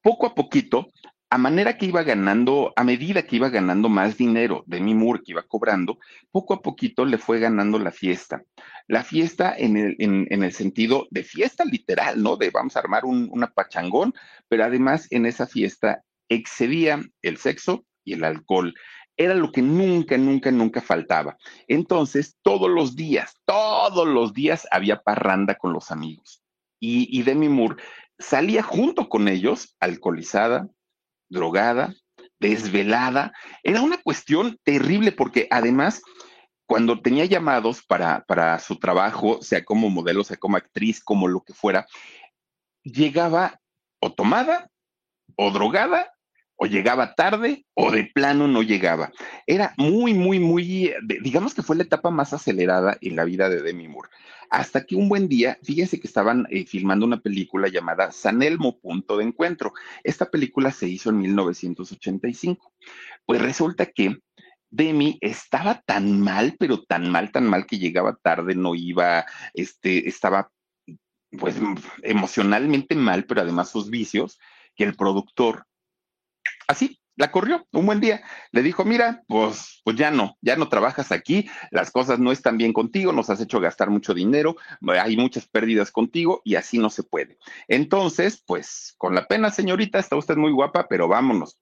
Poco a poquito, a manera que iba ganando, a medida que iba ganando más dinero de mi Moore, que iba cobrando, poco a poquito le fue ganando la fiesta. La fiesta en el, en, el sentido de fiesta literal, ¿no? De vamos a armar un una pachangón, pero además en esa fiesta excedía el sexo y el alcohol. Era lo que nunca, nunca, nunca faltaba. Entonces, todos los días, todos los días había parranda con los amigos y, Demi Moore salía junto con ellos, alcoholizada, drogada, desvelada. Era una cuestión terrible porque además, cuando tenía llamados para, para su trabajo, sea como modelo, sea como actriz, como lo que fuera, llegaba o tomada o drogada o llegaba tarde o de plano no llegaba. Era muy, muy, muy, digamos que fue la etapa más acelerada en la vida de Demi Moore. Hasta que un buen día, fíjense que estaban eh, filmando una película llamada San Elmo Punto de Encuentro. Esta película se hizo en 1985. Pues resulta que Demi estaba tan mal, pero tan mal, tan mal que llegaba tarde, no iba, este, estaba pues emocionalmente mal, pero además sus vicios, que el productor, así, la corrió un buen día. Le dijo, mira, pues, pues ya no, ya no trabajas aquí, las cosas no están bien contigo, nos has hecho gastar mucho dinero, hay muchas pérdidas contigo y así no se puede. Entonces, pues, con la pena, señorita, está usted muy guapa, pero vámonos.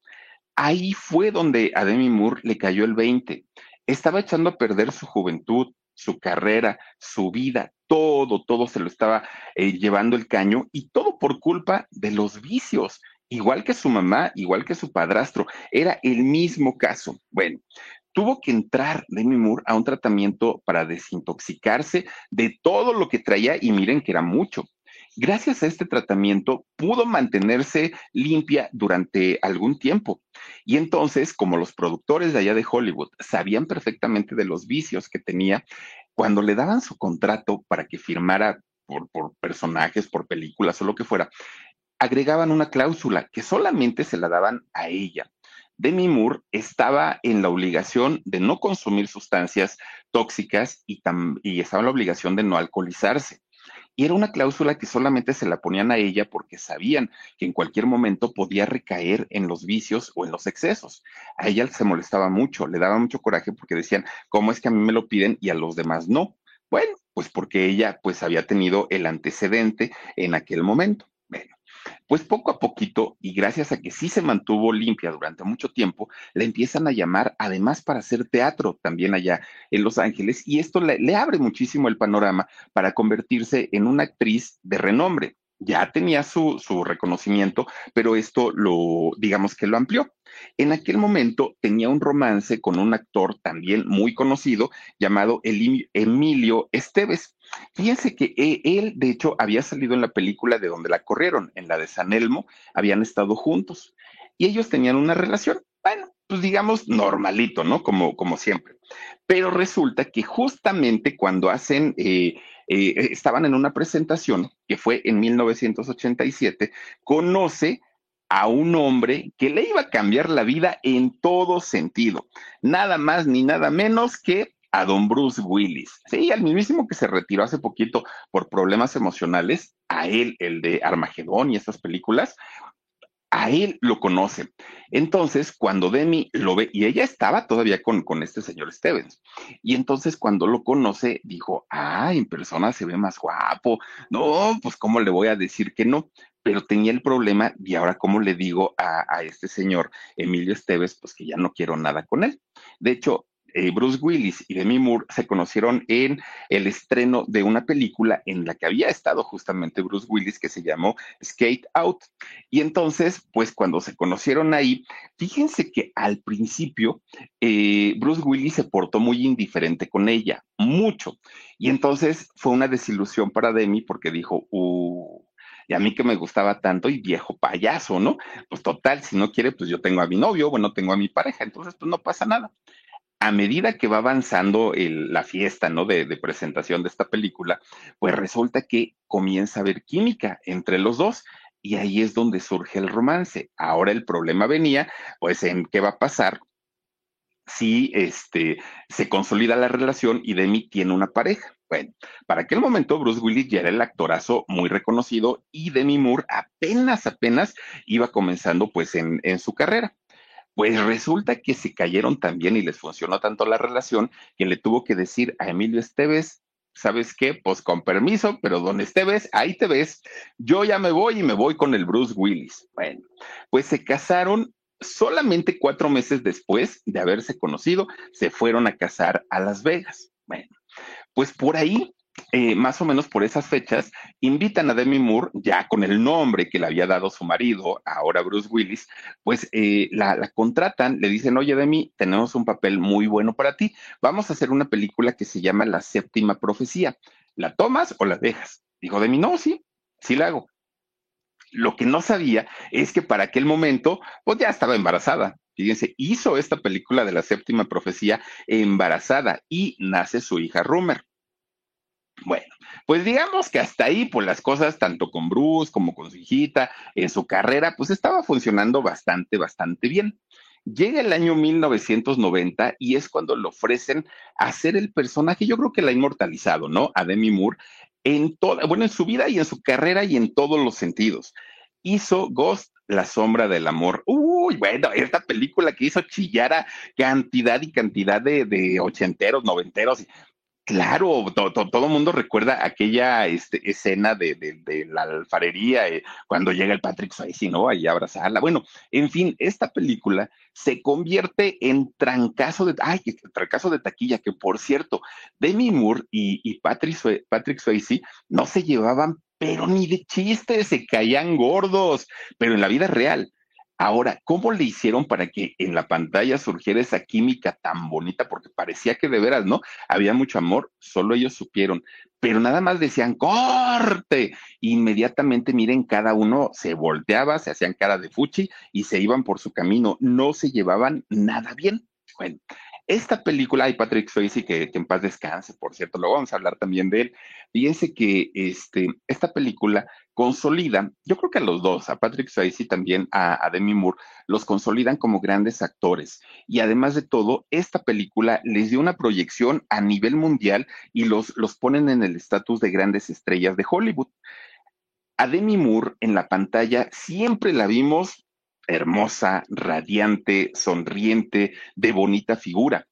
Ahí fue donde a Demi Moore le cayó el 20. Estaba echando a perder su juventud, su carrera, su vida, todo, todo se lo estaba eh, llevando el caño y todo por culpa de los vicios. Igual que su mamá, igual que su padrastro, era el mismo caso. Bueno, tuvo que entrar Demi Moore a un tratamiento para desintoxicarse de todo lo que traía y miren que era mucho. Gracias a este tratamiento pudo mantenerse limpia durante algún tiempo. Y entonces, como los productores de allá de Hollywood sabían perfectamente de los vicios que tenía, cuando le daban su contrato para que firmara por, personajes, por películas o lo que fuera, agregaban una cláusula que solamente se la daban a ella. Demi Moore estaba en la obligación de no consumir sustancias tóxicas y, y estaba en la obligación de no alcoholizarse. Y era una cláusula que solamente se la ponían a ella porque sabían que en cualquier momento podía recaer en los vicios o en los excesos. A ella se molestaba mucho, le daba mucho coraje porque decían, ¿cómo es que a mí me lo piden y a los demás no? Bueno, pues porque ella pues había tenido el antecedente en aquel momento. Pues poco a poquito, y gracias a que sí se mantuvo limpia durante mucho tiempo, la empiezan a llamar además para hacer teatro también allá en Los Ángeles, y esto le abre muchísimo el panorama para convertirse en una actriz de renombre ya tenía su, su, reconocimiento, pero esto lo, digamos que lo amplió. En aquel momento tenía un romance con un actor también muy conocido llamado Emilio Esteves. Fíjense que e, él, de hecho, había salido en la película de donde la corrieron, en la de San Elmo, habían estado juntos y ellos tenían una relación, bueno, pues digamos normalito, ¿no? Como, como siempre. Pero resulta que justamente cuando hacen... Eh, eh, estaban en una presentación que fue en 1987, conoce a un hombre que le iba a cambiar la vida en todo sentido, nada más ni nada menos que a don Bruce Willis. Sí, al mismísimo que se retiró hace poquito por problemas emocionales, a él, el de Armagedón y estas películas, a él lo conoce. Entonces, cuando Demi lo ve, y ella estaba todavía con, con este señor Stevens, y entonces cuando lo conoce, dijo, ah, en persona se ve más guapo. No, pues cómo le voy a decir que no pero tenía el problema y ahora cómo le digo a, a, este señor Emilio Esteves, pues que ya no quiero nada con él. De hecho, eh, Bruce Willis y Demi Moore se conocieron en el estreno de una película en la que había estado justamente Bruce Willis que se llamó Skate Out. Y entonces, pues cuando se conocieron ahí, fíjense que al principio eh, Bruce Willis se portó muy indiferente con ella, mucho. Y entonces fue una desilusión para Demi porque dijo, uh, y a mí que me gustaba tanto y viejo payaso, ¿no? Pues total, si no quiere, pues yo tengo a mi novio, bueno, tengo a mi pareja, entonces pues no pasa nada a medida que va avanzando la fiesta, ¿no? De, presentación de esta película, pues resulta que comienza a haber química entre los dos y ahí es donde surge el romance. Ahora el problema venía, pues, en qué va a pasar si este, se consolida la relación y Demi tiene una pareja. Bueno, para aquel momento Bruce Willis ya era el actorazo muy reconocido y Demi Moore apenas, apenas iba comenzando pues en su carrera. Pues resulta que se cayeron también y les funcionó tanto la relación que le tuvo que decir a Emilio Esteves, ¿sabes qué? Pues con permiso, pero don Esteves, ahí te ves. Yo ya me voy y me voy con el Bruce Willis. Bueno, pues se casaron solamente cuatro meses después de haberse conocido, se fueron a casar a Las Vegas. Bueno, pues por ahí eh, más o menos por esas fechas, invitan a Demi Moore, ya con el nombre que le había dado su marido, ahora Bruce Willis, pues eh, la, la, contratan, le dicen, oye Demi, tenemos un papel muy bueno para ti, vamos a hacer una película que se llama La Séptima Profecía. ¿La tomas o la dejas? Dijo Demi, no, sí, sí la hago. Lo que no sabía es que para aquel momento, pues ya estaba embarazada. Fíjense, hizo esta película de la séptima profecía embarazada y nace su hija Rumer. Bueno, pues digamos que hasta ahí, pues las cosas, tanto con Bruce como con su hijita, en su carrera, pues estaba funcionando bastante, bastante bien. Llega el año 1990 y es cuando le ofrecen hacer el personaje, yo creo que la ha inmortalizado, ¿no? A Demi Moore, en toda, bueno, en su vida y en su carrera y en todos los sentidos. Hizo Ghost, La sombra del amor. Uy, bueno, esta película que hizo chillar a cantidad y cantidad de, de ochenteros, noventeros, Claro, todo el mundo recuerda aquella este, escena de, de, la alfarería eh, cuando llega el Patrick Swayze, ¿no? Ahí abrazarla. Bueno, en fin, esta película se convierte en trancazo de, ay, trancazo de taquilla, que por cierto, Demi Moore y, y Patrick, Patrick Swayze no se llevaban, pero ni de chiste, se caían gordos, pero en la vida real. Ahora, ¿cómo le hicieron para que en la pantalla surgiera esa química tan bonita? Porque parecía que de veras, ¿no? Había mucho amor, solo ellos supieron, pero nada más decían, corte. Inmediatamente, miren, cada uno se volteaba, se hacían cara de fuchi y se iban por su camino, no se llevaban nada bien. Bueno, esta película, hay Patrick Swayze, que, que, en paz descanse, por cierto, luego vamos a hablar también de él. Fíjense que este, esta película consolida, yo creo que a los dos, a Patrick Swayze y también a, Demi Moore, los consolidan como grandes actores. Y además de todo, esta película les dio una proyección a nivel mundial y los, los ponen en el estatus de grandes estrellas de Hollywood. A Demi Moore en la pantalla siempre la vimos hermosa, radiante, sonriente, de bonita figura.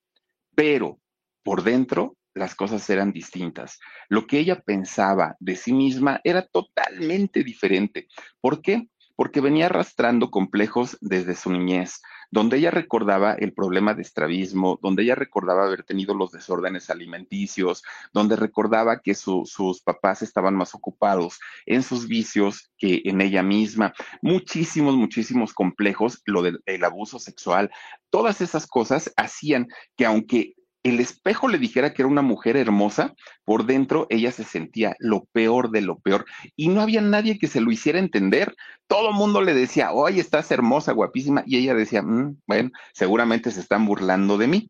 Pero por dentro las cosas eran distintas. Lo que ella pensaba de sí misma era totalmente diferente. ¿Por qué? Porque venía arrastrando complejos desde su niñez, donde ella recordaba el problema de estrabismo, donde ella recordaba haber tenido los desórdenes alimenticios, donde recordaba que sus papás estaban más ocupados en sus vicios que en ella misma. Muchísimos, muchísimos complejos, lo del abuso sexual, todas esas cosas hacían que aunque el espejo le dijera que era una mujer hermosa, por dentro ella se sentía lo peor de lo peor y no había nadie que se lo hiciera entender. Todo el mundo le decía, oye, estás hermosa, guapísima, y ella decía, mm, bueno, seguramente se están burlando de mí.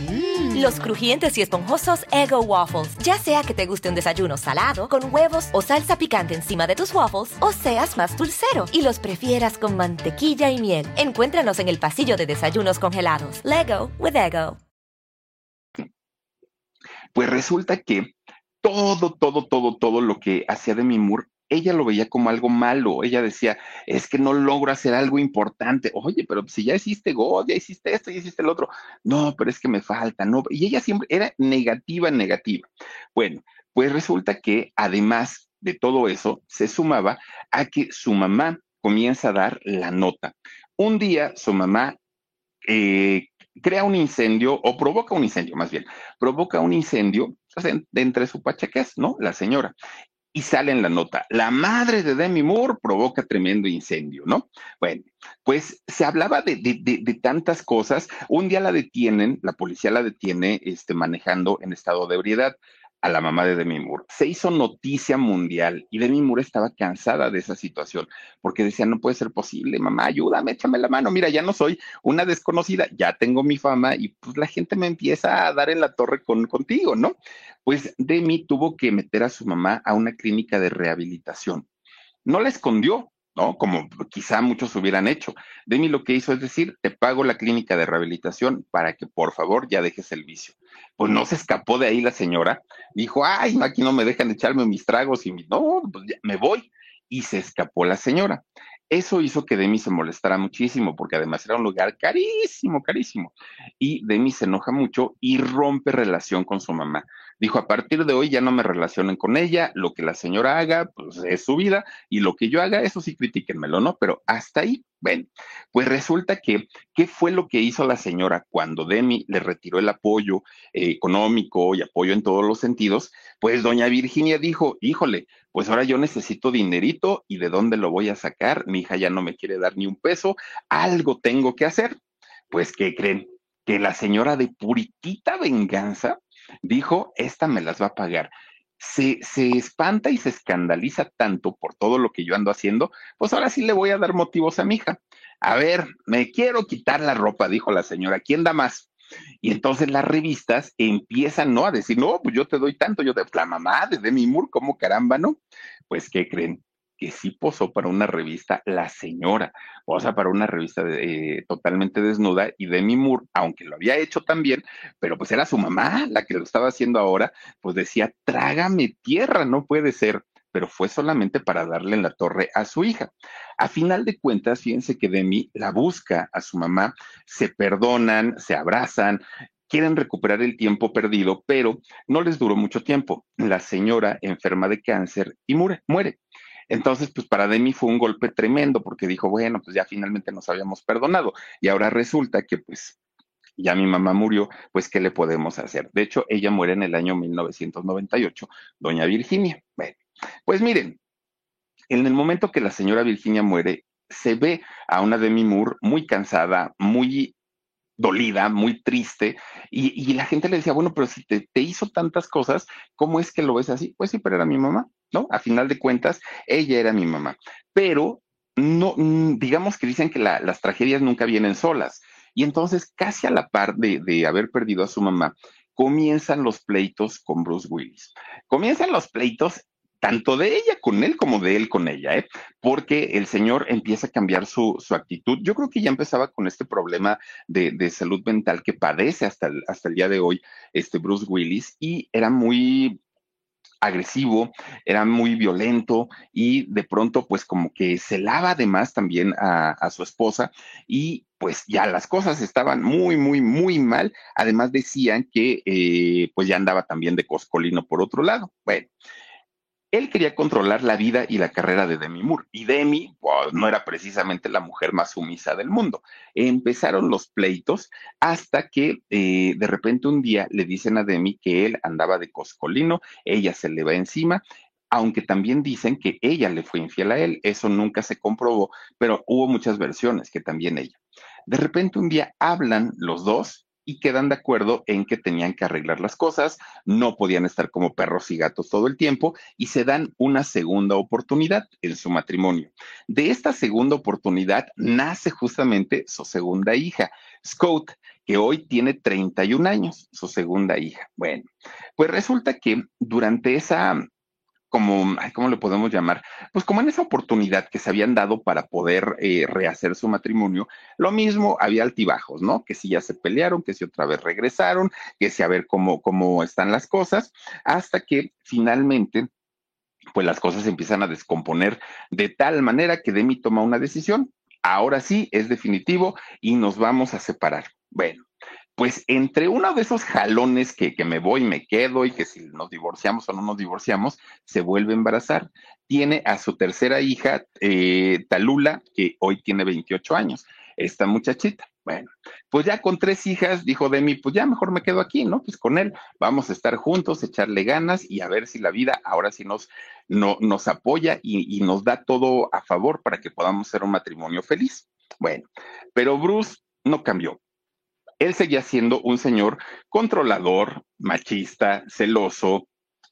Mm. Los crujientes y esponjosos Ego Waffles. Ya sea que te guste un desayuno salado, con huevos o salsa picante encima de tus waffles, o seas más dulcero y los prefieras con mantequilla y miel. Encuéntranos en el pasillo de desayunos congelados. Lego with Ego. Pues resulta que todo, todo, todo, todo lo que hacía de Moore ella lo veía como algo malo. Ella decía, es que no logro hacer algo importante. Oye, pero si ya hiciste God, ya hiciste esto, ya hiciste el otro. No, pero es que me falta, no. Y ella siempre era negativa, negativa. Bueno, pues resulta que además de todo eso, se sumaba a que su mamá comienza a dar la nota. Un día su mamá eh, crea un incendio o provoca un incendio, más bien, provoca un incendio entre su pachaqués, ¿no? La señora y sale en la nota, la madre de Demi Moore provoca tremendo incendio, ¿no? Bueno, pues se hablaba de, de, tantas cosas. Un día la detienen, la policía la detiene este, manejando en estado de ebriedad a la mamá de Demi Moore. Se hizo noticia mundial y Demi Moore estaba cansada de esa situación porque decía, no puede ser posible, mamá, ayúdame, échame la mano, mira, ya no soy una desconocida, ya tengo mi fama y pues la gente me empieza a dar en la torre con, contigo, ¿no? Pues Demi tuvo que meter a su mamá a una clínica de rehabilitación. No la escondió, ¿no? Como quizá muchos hubieran hecho. Demi lo que hizo es decir, te pago la clínica de rehabilitación para que por favor ya dejes el vicio. Pues no se escapó de ahí la señora, dijo, ay, aquí no me dejan echarme mis tragos y no, pues ya me voy. Y se escapó la señora. Eso hizo que Demi se molestara muchísimo, porque además era un lugar carísimo, carísimo. Y Demi se enoja mucho y rompe relación con su mamá. Dijo, a partir de hoy ya no me relacionen con ella, lo que la señora haga, pues es su vida, y lo que yo haga, eso sí, critíquenmelo, ¿no? Pero hasta ahí, ven, pues resulta que, ¿qué fue lo que hizo la señora cuando Demi le retiró el apoyo eh, económico y apoyo en todos los sentidos? Pues doña Virginia dijo, híjole, pues ahora yo necesito dinerito y de dónde lo voy a sacar, mi hija ya no me quiere dar ni un peso, algo tengo que hacer. Pues, ¿qué creen? Que la señora de puritita venganza dijo, esta me las va a pagar. Se, se, espanta y se escandaliza tanto por todo lo que yo ando haciendo, pues ahora sí le voy a dar motivos a mi hija. A ver, me quiero quitar la ropa, dijo la señora, ¿quién da más? Y entonces las revistas empiezan, ¿no? A decir, no, pues yo te doy tanto, yo te, la mamá de Demi Moore, ¿cómo caramba, no? Pues, ¿qué creen? Que sí posó para una revista, la señora, posa para una revista eh, totalmente desnuda y Demi Moore, aunque lo había hecho también, pero pues era su mamá la que lo estaba haciendo ahora, pues decía, trágame tierra, no puede ser pero fue solamente para darle en la torre a su hija. A final de cuentas, fíjense que Demi la busca a su mamá, se perdonan, se abrazan, quieren recuperar el tiempo perdido, pero no les duró mucho tiempo. La señora enferma de cáncer y muere, muere. Entonces, pues para Demi fue un golpe tremendo porque dijo, bueno, pues ya finalmente nos habíamos perdonado y ahora resulta que pues ya mi mamá murió, pues ¿qué le podemos hacer? De hecho, ella muere en el año 1998, doña Virginia. Bueno, pues miren, en el momento que la señora Virginia muere, se ve a una Demi Moore muy cansada, muy dolida, muy triste, y, la gente le decía, bueno, pero si te, hizo tantas cosas, ¿cómo es que lo ves así? Pues sí, pero era mi mamá, ¿no? A final de cuentas, ella era mi mamá. Pero no, mm, digamos que dicen que las tragedias nunca vienen solas. Y entonces, casi a la par de, de haber perdido a su mamá, comienzan los pleitos con Bruce Willis. Comienzan los pleitos tanto de ella con él como de él con ella, ¿eh? porque el señor empieza a cambiar su, actitud. Yo creo que ya empezaba con este problema de, salud mental que padece hasta el, hasta el día de hoy este Bruce Willis y era muy agresivo, era muy violento y de pronto pues como que celaba además también a, su esposa y pues ya las cosas estaban muy, muy, muy mal. Además decían que eh, pues ya andaba también de coscolino por otro lado. Bueno, él quería controlar la vida y la carrera de Demi Moore. Y Demi no era precisamente la mujer más sumisa del mundo. Empezaron los pleitos hasta que eh, de repente un día le dicen a Demi que él andaba de coscolino, ella se le va encima, aunque también dicen que ella le fue infiel a él. Eso nunca se comprobó, pero hubo muchas versiones que también ella. De repente un día hablan los dos y quedan de acuerdo en que tenían que arreglar las cosas, no podían estar como perros y gatos todo el tiempo y se dan una segunda oportunidad en su matrimonio. De esta segunda oportunidad nace justamente su segunda hija, Scott, que hoy tiene 31 años, su segunda hija. Bueno, pues resulta que durante esa como, ¿cómo le podemos llamar? Pues como en esa oportunidad que se habían dado para poder eh, rehacer su matrimonio, lo mismo había altibajos, ¿no? Que si ya se pelearon, que si otra vez regresaron, que si a ver cómo, cómo están las cosas, hasta que finalmente pues las cosas empiezan a descomponer de tal manera que Demi toma una decisión. Ahora sí, es definitivo y nos vamos a separar. Bueno, pues entre uno de esos jalones que, me voy, me quedo y que si nos divorciamos o no nos divorciamos, se vuelve a embarazar. Tiene a su tercera hija, eh, Talula, que hoy tiene 28 años, esta muchachita. Bueno, pues ya con tres hijas, dijo Demi, pues ya mejor me quedo aquí, ¿no? Pues con él vamos a estar juntos, echarle ganas y a ver si la vida ahora sí nos, no, nos apoya y, y nos da todo a favor para que podamos ser un matrimonio feliz. Bueno, pero Bruce no cambió él seguía siendo un señor controlador, machista, celoso.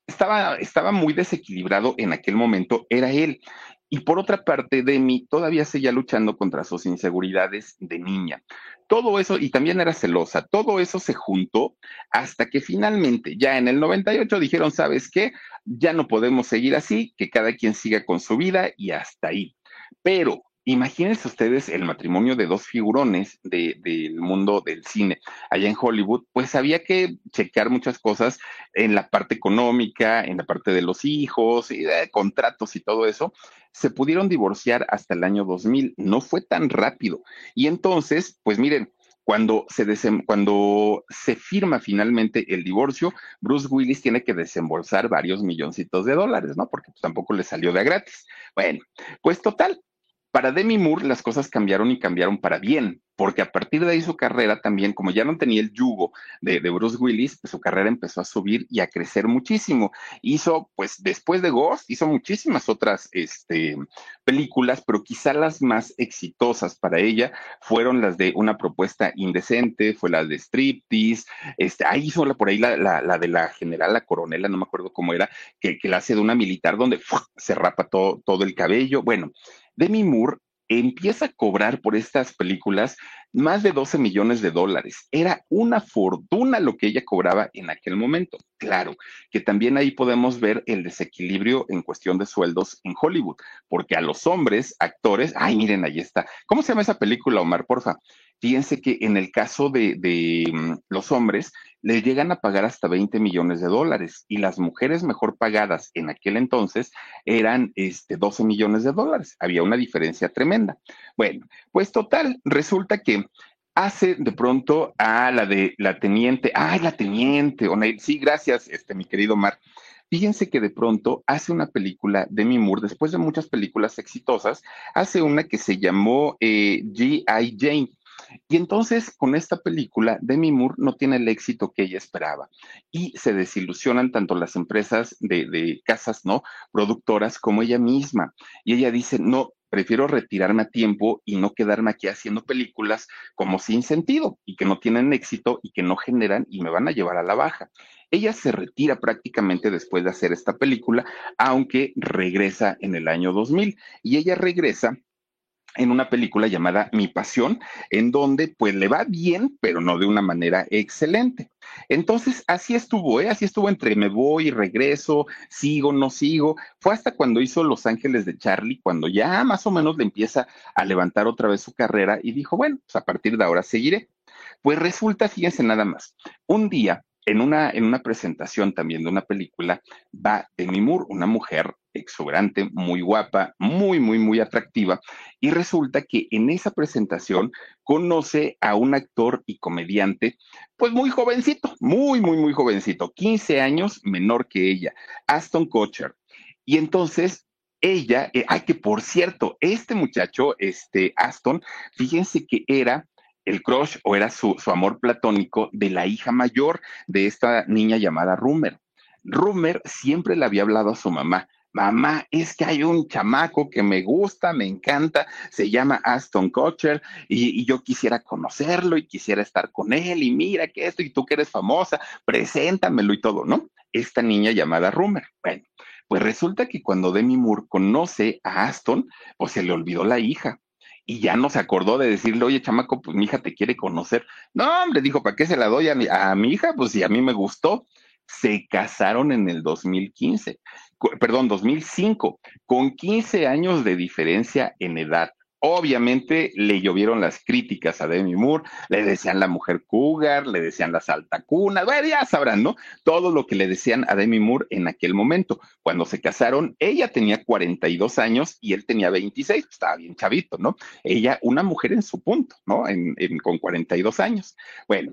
Estaba, estaba muy desequilibrado en aquel momento, era él. Y por otra parte, Demi todavía seguía luchando contra sus inseguridades de niña. Todo eso, y también era celosa, todo eso se juntó hasta que finalmente, ya en el 98, dijeron, ¿sabes qué? Ya no podemos seguir así, que cada quien siga con su vida y hasta ahí. Pero Imagínense ustedes el matrimonio de dos figurones del mundo del cine allá en Hollywood, pues había que checar muchas cosas en la parte económica, en la parte de los hijos, y de contratos y todo eso. Se pudieron divorciar hasta el año 2000, no fue tan rápido. Y entonces, pues miren, cuando se, cuando se firma finalmente el divorcio, Bruce Willis tiene que desembolsar varios milloncitos de dólares, ¿no? Porque tampoco le salió de gratis. Bueno, pues total, para Demi Moore las cosas cambiaron y cambiaron para bien, porque a partir de ahí su carrera también, como ya no tenía el yugo de, Bruce Willis, pues su carrera empezó a subir y a crecer muchísimo. Hizo, pues después de Ghost, hizo muchísimas otras este, películas, pero quizá las más exitosas para ella fueron las de Una propuesta indecente, fue la de Striptease, este, ahí hizo la, por ahí la, de la general, la coronela, no me acuerdo cómo era, que, que la hace de una militar donde se rapa todo, todo el cabello. Bueno, Demi Moore empieza a cobrar por estas películas más de 12 millones de dólares. Era una fortuna lo que ella cobraba en aquel momento. Claro, que también ahí podemos ver el desequilibrio en cuestión de sueldos en Hollywood, porque a los hombres, actores, ay, miren, ahí está. ¿Cómo se llama esa película, Omar? Porfa. Fíjense que en el caso de, de mm, los hombres, le llegan a pagar hasta 20 millones de dólares y las mujeres mejor pagadas en aquel entonces eran este, 12 millones de dólares. Había una diferencia tremenda. Bueno, pues total, resulta que hace de pronto a la de la teniente, ay, la teniente, sí, gracias, este, mi querido Mar. Fíjense que de pronto hace una película de Moore, después de muchas películas exitosas, hace una que se llamó eh, G.I. Jane y entonces, con esta película, Demi Moore no tiene el éxito que ella esperaba y se desilusionan tanto las empresas de, casas, ¿no? Productoras como ella misma. Y ella dice, no, prefiero retirarme a tiempo y no quedarme aquí haciendo películas como sin sentido y que no tienen éxito y que no generan y me van a llevar a la baja. Ella se retira prácticamente después de hacer esta película, aunque regresa en el año 2000 y ella regresa en una película llamada Mi Pasión, en donde pues le va bien, pero no de una manera excelente. Entonces, así estuvo, ¿eh? así estuvo entre me voy regreso, sigo, no sigo. Fue hasta cuando hizo Los Ángeles de Charlie, cuando ya más o menos le empieza a levantar otra vez su carrera y dijo, bueno, pues a partir de ahora seguiré. Pues resulta, fíjense nada más, un día en una, en una presentación también de una película, va Demi Moore, una mujer exuberante, muy guapa, muy, muy, muy atractiva, y resulta que en esa presentación conoce a un actor y comediante, pues muy jovencito, muy, muy, muy jovencito, 15 años menor que ella, Aston Kutcher. Y entonces ella, eh, ay, que por cierto, este muchacho, este Aston, fíjense que era el crush o era su, su, amor platónico de la hija mayor de esta niña llamada Rummer. Rummer siempre le había hablado a su mamá, mamá, es que hay un chamaco que me gusta, me encanta, se llama Aston Kutcher y, yo quisiera conocerlo y quisiera estar con él y mira que esto y tú que eres famosa, preséntamelo y todo, ¿no? Esta niña llamada Rummer. Bueno, pues resulta que cuando Demi Moore conoce a Aston, pues se le olvidó la hija y ya no se acordó de decirle, oye, chamaco, pues mi hija te quiere conocer. No, hombre, dijo, ¿para qué se la doy a mi, a mi hija? Pues si a mí me gustó. Se casaron en el 2015, perdón, 2005, con 15 años de diferencia en edad. Obviamente le llovieron las críticas a Demi Moore, le decían la mujer cougar, le decían las altacunas, bueno, ya sabrán, ¿no? Todo lo que le decían a Demi Moore en aquel momento. Cuando se casaron, ella tenía 42 años y él tenía 26, estaba bien chavito, ¿no? Ella, una mujer en su punto, ¿no? En, en, con 42 años. Bueno,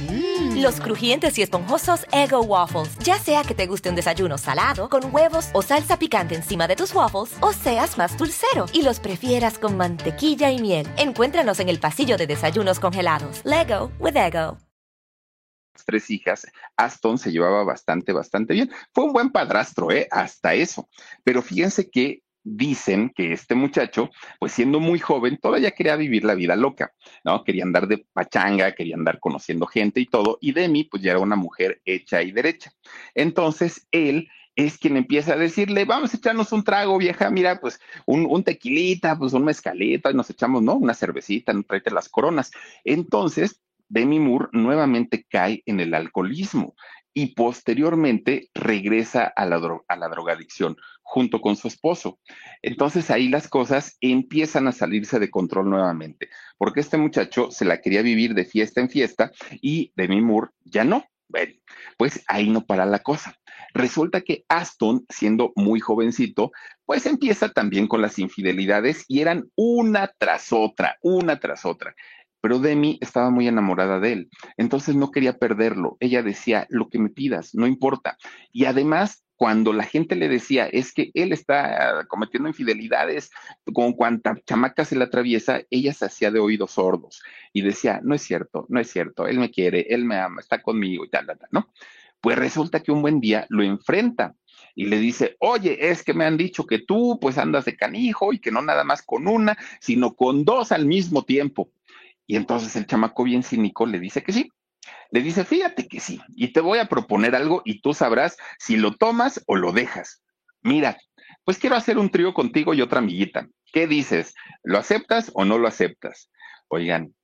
Mm. Los crujientes y esponjosos Ego Waffles. Ya sea que te guste un desayuno salado, con huevos o salsa picante encima de tus waffles, o seas más dulcero y los prefieras con mantequilla y miel. Encuéntranos en el pasillo de desayunos congelados. Lego with Ego tres hijas, Aston se llevaba bastante, bastante bien. Fue un buen padrastro, ¿eh? Hasta eso. Pero fíjense que dicen que este muchacho, pues siendo muy joven, todavía quería vivir la vida loca, ¿no? Quería andar de pachanga, quería andar conociendo gente y todo, y Demi, pues ya era una mujer hecha y derecha. Entonces, él es quien empieza a decirle, vamos a echarnos un trago, vieja, mira, pues un, tequilita, pues un mezcalita, y nos echamos, ¿no? Una cervecita, no las coronas. Entonces, Demi Moore nuevamente cae en el alcoholismo y posteriormente regresa a la, a la drogadicción junto con su esposo. Entonces ahí las cosas empiezan a salirse de control nuevamente, porque este muchacho se la quería vivir de fiesta en fiesta y Demi Moore ya no. Bueno, pues ahí no para la cosa. Resulta que Aston, siendo muy jovencito, pues empieza también con las infidelidades y eran una tras otra, una tras otra pero Demi estaba muy enamorada de él, entonces no quería perderlo. Ella decía, lo que me pidas, no importa. Y además, cuando la gente le decía, es que él está cometiendo infidelidades con cuanta chamaca se le atraviesa, ella se hacía de oídos sordos y decía, no es cierto, no es cierto, él me quiere, él me ama, está conmigo y tal, tal, tal, ¿no? Pues resulta que un buen día lo enfrenta y le dice, oye, es que me han dicho que tú pues andas de canijo y que no nada más con una, sino con dos al mismo tiempo. Y entonces el chamaco bien cínico le dice que sí. Le dice, fíjate que sí, y te voy a proponer algo y tú sabrás si lo tomas o lo dejas. Mira, pues quiero hacer un trío contigo y otra amiguita. ¿Qué dices? ¿Lo aceptas o no lo aceptas? Oigan,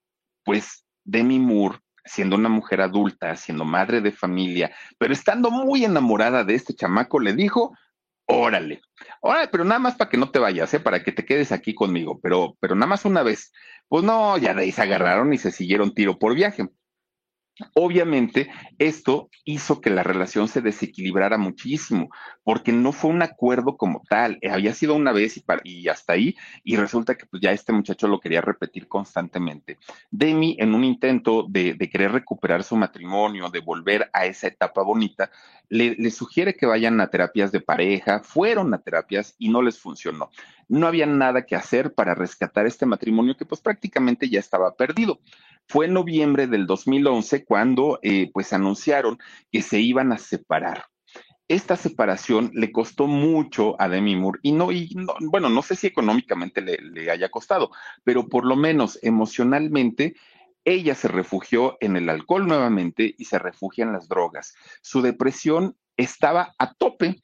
pues Demi Moore, siendo una mujer adulta, siendo madre de familia, pero estando muy enamorada de este chamaco, le dijo, órale, órale, pero nada más para que no te vayas, ¿eh? para que te quedes aquí conmigo, pero, pero nada más una vez. Pues no, ya de ahí se agarraron y se siguieron tiro por viaje. Obviamente, esto hizo que la relación se desequilibrara muchísimo, porque no fue un acuerdo como tal, eh, había sido una vez y, hasta ahí, y resulta que pues, ya este muchacho lo quería repetir constantemente. Demi, en un intento de, querer recuperar su matrimonio, de volver a esa etapa bonita, le, sugiere que vayan a terapias de pareja, fueron a terapias y no les funcionó. No había nada que hacer para rescatar este matrimonio que pues prácticamente ya estaba perdido. Fue en noviembre del 2011 cuando eh, pues anunciaron que se iban a separar. Esta separación le costó mucho a Demi Moore y no, y bueno, no sé si económicamente le haya costado, pero por lo menos emocionalmente ella se refugió en el alcohol nuevamente y se refugia en las drogas. Su depresión estaba a tope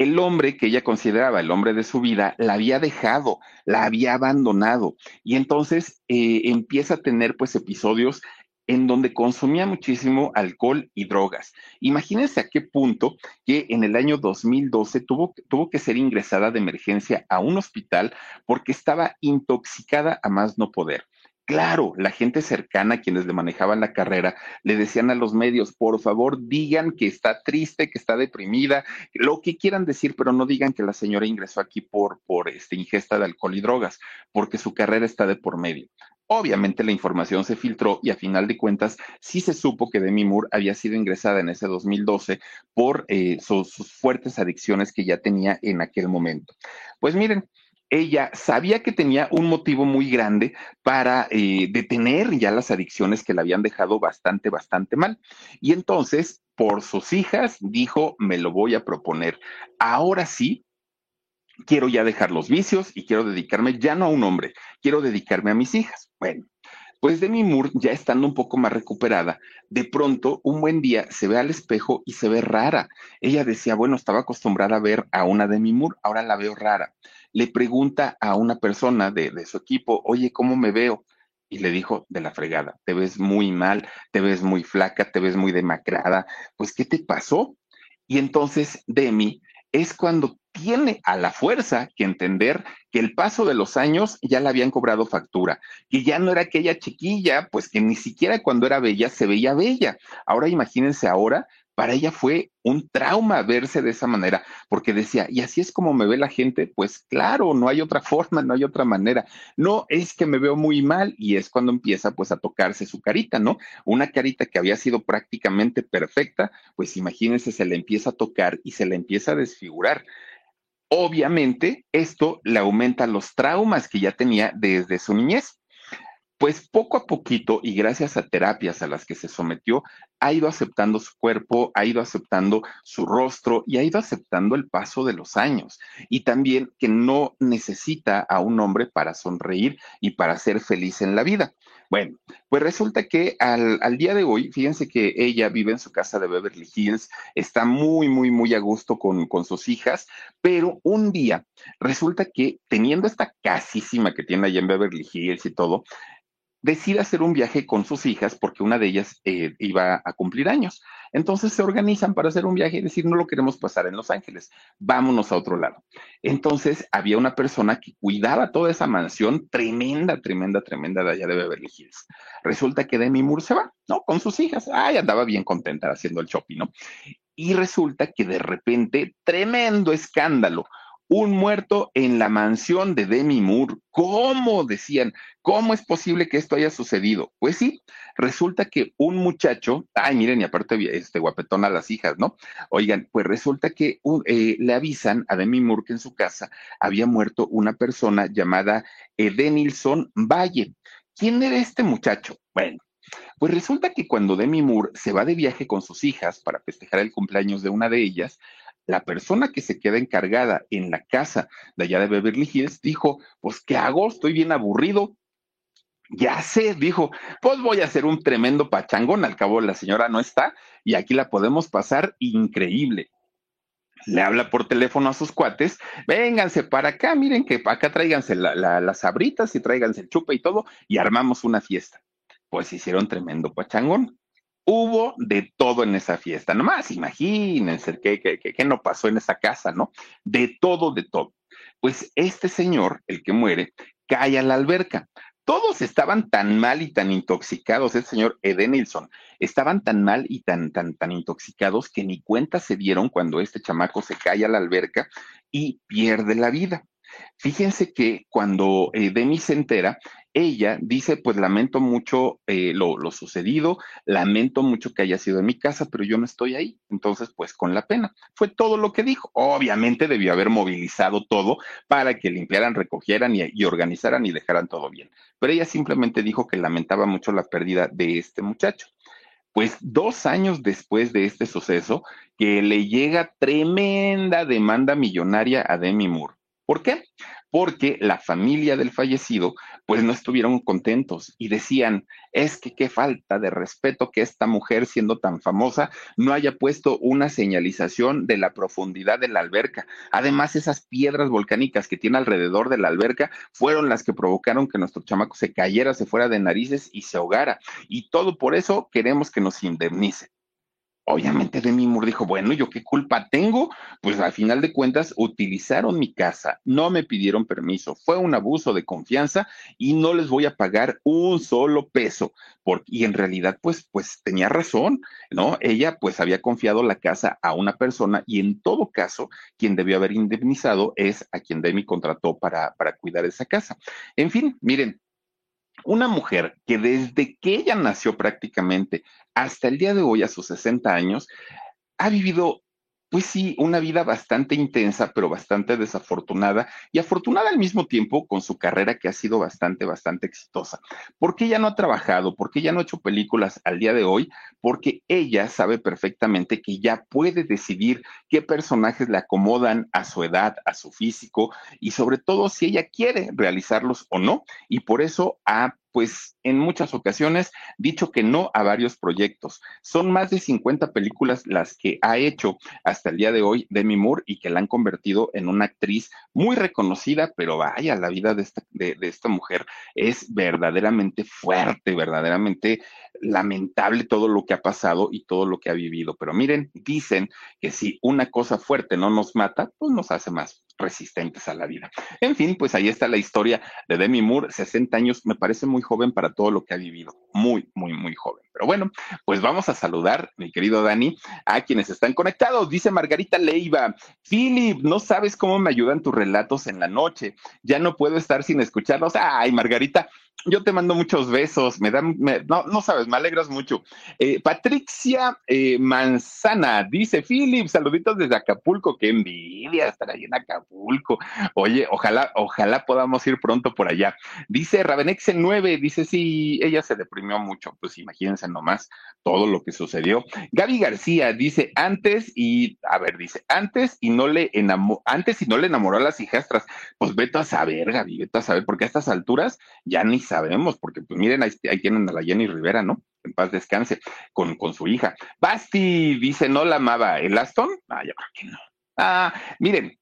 el hombre que ella consideraba el hombre de su vida la había dejado, la había abandonado y entonces eh, empieza a tener pues episodios en donde consumía muchísimo alcohol y drogas. Imagínense a qué punto que en el año 2012 tuvo, tuvo que ser ingresada de emergencia a un hospital porque estaba intoxicada a más no poder. Claro, la gente cercana, quienes le manejaban la carrera, le decían a los medios, por favor, digan que está triste, que está deprimida, lo que quieran decir, pero no digan que la señora ingresó aquí por, por este, ingesta de alcohol y drogas, porque su carrera está de por medio. Obviamente la información se filtró y a final de cuentas sí se supo que Demi Moore había sido ingresada en ese 2012 por eh, sus fuertes adicciones que ya tenía en aquel momento. Pues miren, ella sabía que tenía un motivo muy grande para eh, detener ya las adicciones que la habían dejado bastante, bastante mal. Y entonces, por sus hijas, dijo, me lo voy a proponer. Ahora sí, quiero ya dejar los vicios y quiero dedicarme ya no a un hombre, quiero dedicarme a mis hijas. Bueno, pues Demi Moore, ya estando un poco más recuperada, de pronto, un buen día, se ve al espejo y se ve rara. Ella decía, bueno, estaba acostumbrada a ver a una Demi Moore, ahora la veo rara. Le pregunta a una persona de, de su equipo, oye, ¿cómo me veo? Y le dijo, de la fregada, te ves muy mal, te ves muy flaca, te ves muy demacrada. Pues, ¿qué te pasó? Y entonces Demi es cuando tiene a la fuerza que entender que el paso de los años ya le habían cobrado factura, que ya no era aquella chiquilla, pues que ni siquiera cuando era bella se veía bella. Ahora imagínense ahora para ella fue un trauma verse de esa manera, porque decía, y así es como me ve la gente, pues claro, no hay otra forma, no hay otra manera. No, es que me veo muy mal y es cuando empieza pues a tocarse su carita, ¿no? Una carita que había sido prácticamente perfecta, pues imagínense, se le empieza a tocar y se le empieza a desfigurar. Obviamente, esto le aumenta los traumas que ya tenía desde su niñez pues poco a poquito y gracias a terapias a las que se sometió, ha ido aceptando su cuerpo, ha ido aceptando su rostro y ha ido aceptando el paso de los años. Y también que no necesita a un hombre para sonreír y para ser feliz en la vida. Bueno, pues resulta que al, día de hoy, fíjense que ella vive en su casa de Beverly Hills, está muy, muy, muy a gusto con, con sus hijas, pero un día resulta que teniendo esta casísima que tiene allá en Beverly Hills y todo, decide hacer un viaje con sus hijas porque una de ellas eh, iba a cumplir años. Entonces se organizan para hacer un viaje y decir, no lo queremos pasar en Los Ángeles, vámonos a otro lado. Entonces había una persona que cuidaba toda esa mansión tremenda, tremenda, tremenda de allá de Beverly Hills. Resulta que Demi Moore se va, ¿no? Con sus hijas. Ay, andaba bien contenta haciendo el shopping, ¿no? Y resulta que de repente, tremendo escándalo un muerto en la mansión de Demi Moore. ¿Cómo? Decían, ¿cómo es posible que esto haya sucedido? Pues sí, resulta que un muchacho, ay, miren, y aparte este guapetón a las hijas, ¿no? Oigan, pues resulta que eh, le avisan a Demi Moore que en su casa había muerto una persona llamada Edenilson Valle. ¿Quién era este muchacho? Bueno, pues resulta que cuando Demi Moore se va de viaje con sus hijas para festejar el cumpleaños de una de ellas, la persona que se queda encargada en la casa de allá de Beverly Hills dijo, pues, ¿qué hago? Estoy bien aburrido. Ya sé, dijo, pues voy a hacer un tremendo pachangón, al cabo la señora no está y aquí la podemos pasar increíble le habla por teléfono a sus cuates, vénganse para acá, miren que acá tráiganse las abritas y tráiganse el chupe y todo, y armamos una fiesta. Pues hicieron tremendo pachangón hubo de todo en esa fiesta. Nomás imagínense qué, qué, no pasó en esa casa, ¿no? De todo, de todo. Pues este señor, el que muere, cae a la alberca. Todos estaban tan mal y tan intoxicados, el señor Edenilson, estaban tan mal y tan, tan, tan intoxicados que ni cuenta se dieron cuando este chamaco se cae a la alberca y pierde la vida. Fíjense que cuando eh, Demi se entera, ella dice, pues lamento mucho eh, lo, sucedido, lamento mucho que haya sido en mi casa, pero yo no estoy ahí. Entonces, pues con la pena. Fue todo lo que dijo. Obviamente debió haber movilizado todo para que limpiaran, recogieran y, y organizaran y dejaran todo bien. Pero ella simplemente dijo que lamentaba mucho la pérdida de este muchacho. Pues dos años después de este suceso, que le llega tremenda demanda millonaria a Demi Moore ¿Por qué? Porque la familia del fallecido pues no estuvieron contentos y decían, es que qué falta de respeto que esta mujer siendo tan famosa no haya puesto una señalización de la profundidad de la alberca. Además, esas piedras volcánicas que tiene alrededor de la alberca fueron las que provocaron que nuestro chamaco se cayera, se fuera de narices y se ahogara. Y todo por eso queremos que nos indemnice. Obviamente Demi Moore dijo, bueno, ¿yo qué culpa tengo? Pues al final de cuentas utilizaron mi casa, no me pidieron permiso, fue un abuso de confianza y no les voy a pagar un solo peso. y en realidad, pues, pues tenía razón, ¿no? Ella pues había confiado la casa a una persona y en todo caso, quien debió haber indemnizado es a quien Demi contrató para, para cuidar esa casa. En fin, miren, una mujer que desde que ella nació prácticamente hasta el día de hoy, a sus 60 años, ha vivido pues sí, una vida bastante intensa, pero bastante desafortunada y afortunada al mismo tiempo con su carrera que ha sido bastante, bastante exitosa. ¿Por qué ella no ha trabajado? ¿Por qué ella no ha hecho películas al día de hoy? Porque ella sabe perfectamente que ya puede decidir qué personajes le acomodan a su edad, a su físico y sobre todo si ella quiere realizarlos o no. Y por eso ha pues en muchas ocasiones dicho que no a varios proyectos. Son más de 50 películas las que ha hecho hasta el día de hoy Demi Moore y que la han convertido en una actriz muy reconocida, pero vaya, la vida de esta, de, de esta mujer es verdaderamente fuerte, verdaderamente lamentable todo lo que ha pasado y todo lo que ha vivido. Pero miren, dicen que si una cosa fuerte no nos mata, pues nos hace más resistentes a la vida. En fin, pues ahí está la historia de Demi Moore, 60 años, me parece muy joven para todo lo que ha vivido, muy, muy, muy joven. Pero bueno, pues vamos a saludar, mi querido Dani, a quienes están conectados. Dice Margarita Leiva, Philip, no sabes cómo me ayudan tus relatos en la noche, ya no puedo estar sin escucharlos. Ay, Margarita, yo te mando muchos besos, me dan, no, no sabes, me alegras mucho. Eh, Patricia eh, Manzana dice, Philip, saluditos desde Acapulco, qué envidia estar ahí en Acapulco. Oye, ojalá, ojalá podamos ir pronto por allá. Dice Ravenex 9, dice, sí, ella se deprimió mucho, pues imagínense nomás todo lo que sucedió. Gaby García dice, antes y, a ver, dice, antes y no le enamoró, antes y no le enamoró a las hijastras, pues vete a saber, Gaby, vete a saber, porque a estas alturas ya ni sabemos, porque pues miren, ahí, tienen a la Jenny Rivera, ¿no? En paz descanse, con, con su hija. Basti dice, no la amaba. ¿El Aston? Ah, yo creo que no. Ah, miren,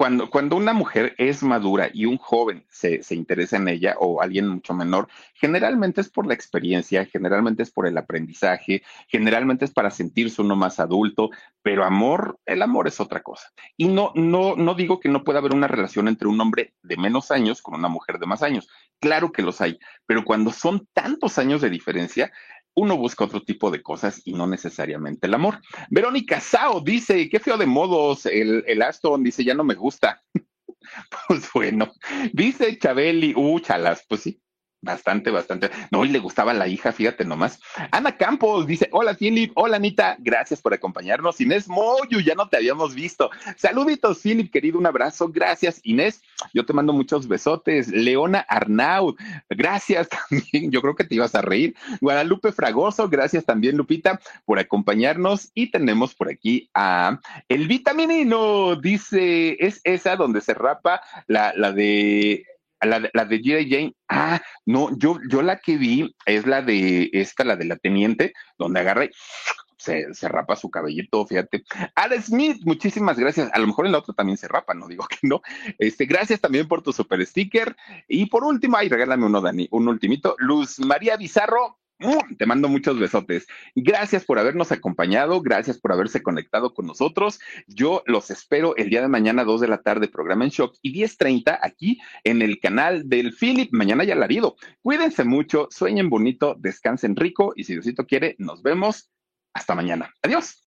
cuando, cuando una mujer es madura y un joven se, se, interesa en ella o alguien mucho menor, generalmente es por la experiencia, generalmente es por el aprendizaje, generalmente es para sentirse uno más adulto, pero amor, el amor es otra cosa. Y no, no, no digo que no pueda haber una relación entre un hombre de menos años con una mujer de más años. Claro que los hay, pero cuando son tantos años de diferencia, uno busca otro tipo de cosas y no necesariamente el amor. Verónica Sao dice, qué feo de modos, el, el Aston dice, ya no me gusta. pues bueno, dice Chabeli, uh, chalas, pues sí, Bastante, bastante. No, y le gustaba la hija, fíjate nomás. Ana Campos dice: Hola, Philip. Hola, Anita. Gracias por acompañarnos. Inés Moyu, ya no te habíamos visto. Saluditos, Philip, querido. Un abrazo. Gracias, Inés. Yo te mando muchos besotes. Leona Arnaud, gracias también. Yo creo que te ibas a reír. Guadalupe Fragoso, gracias también, Lupita, por acompañarnos. Y tenemos por aquí a El Vitaminino. Dice: Es esa donde se rapa la, la de la, la de G.I. Jane, ah, no, yo, yo la que vi es la de esta, la de la teniente, donde agarra y se, se, rapa su cabellito, fíjate. Ada Smith, muchísimas gracias. A lo mejor en la otra también se rapa, no digo que no. Este, gracias también por tu super sticker. Y por último, ay, regálame uno, Dani, un ultimito. Luz María Bizarro, te mando muchos besotes. Gracias por habernos acompañado, gracias por haberse conectado con nosotros. Yo los espero el día de mañana, 2 de la tarde, programa en shock y 10:30 aquí en el canal del Philip. Mañana ya alarido. Cuídense mucho, sueñen bonito, descansen rico y si Diosito quiere, nos vemos. Hasta mañana. Adiós.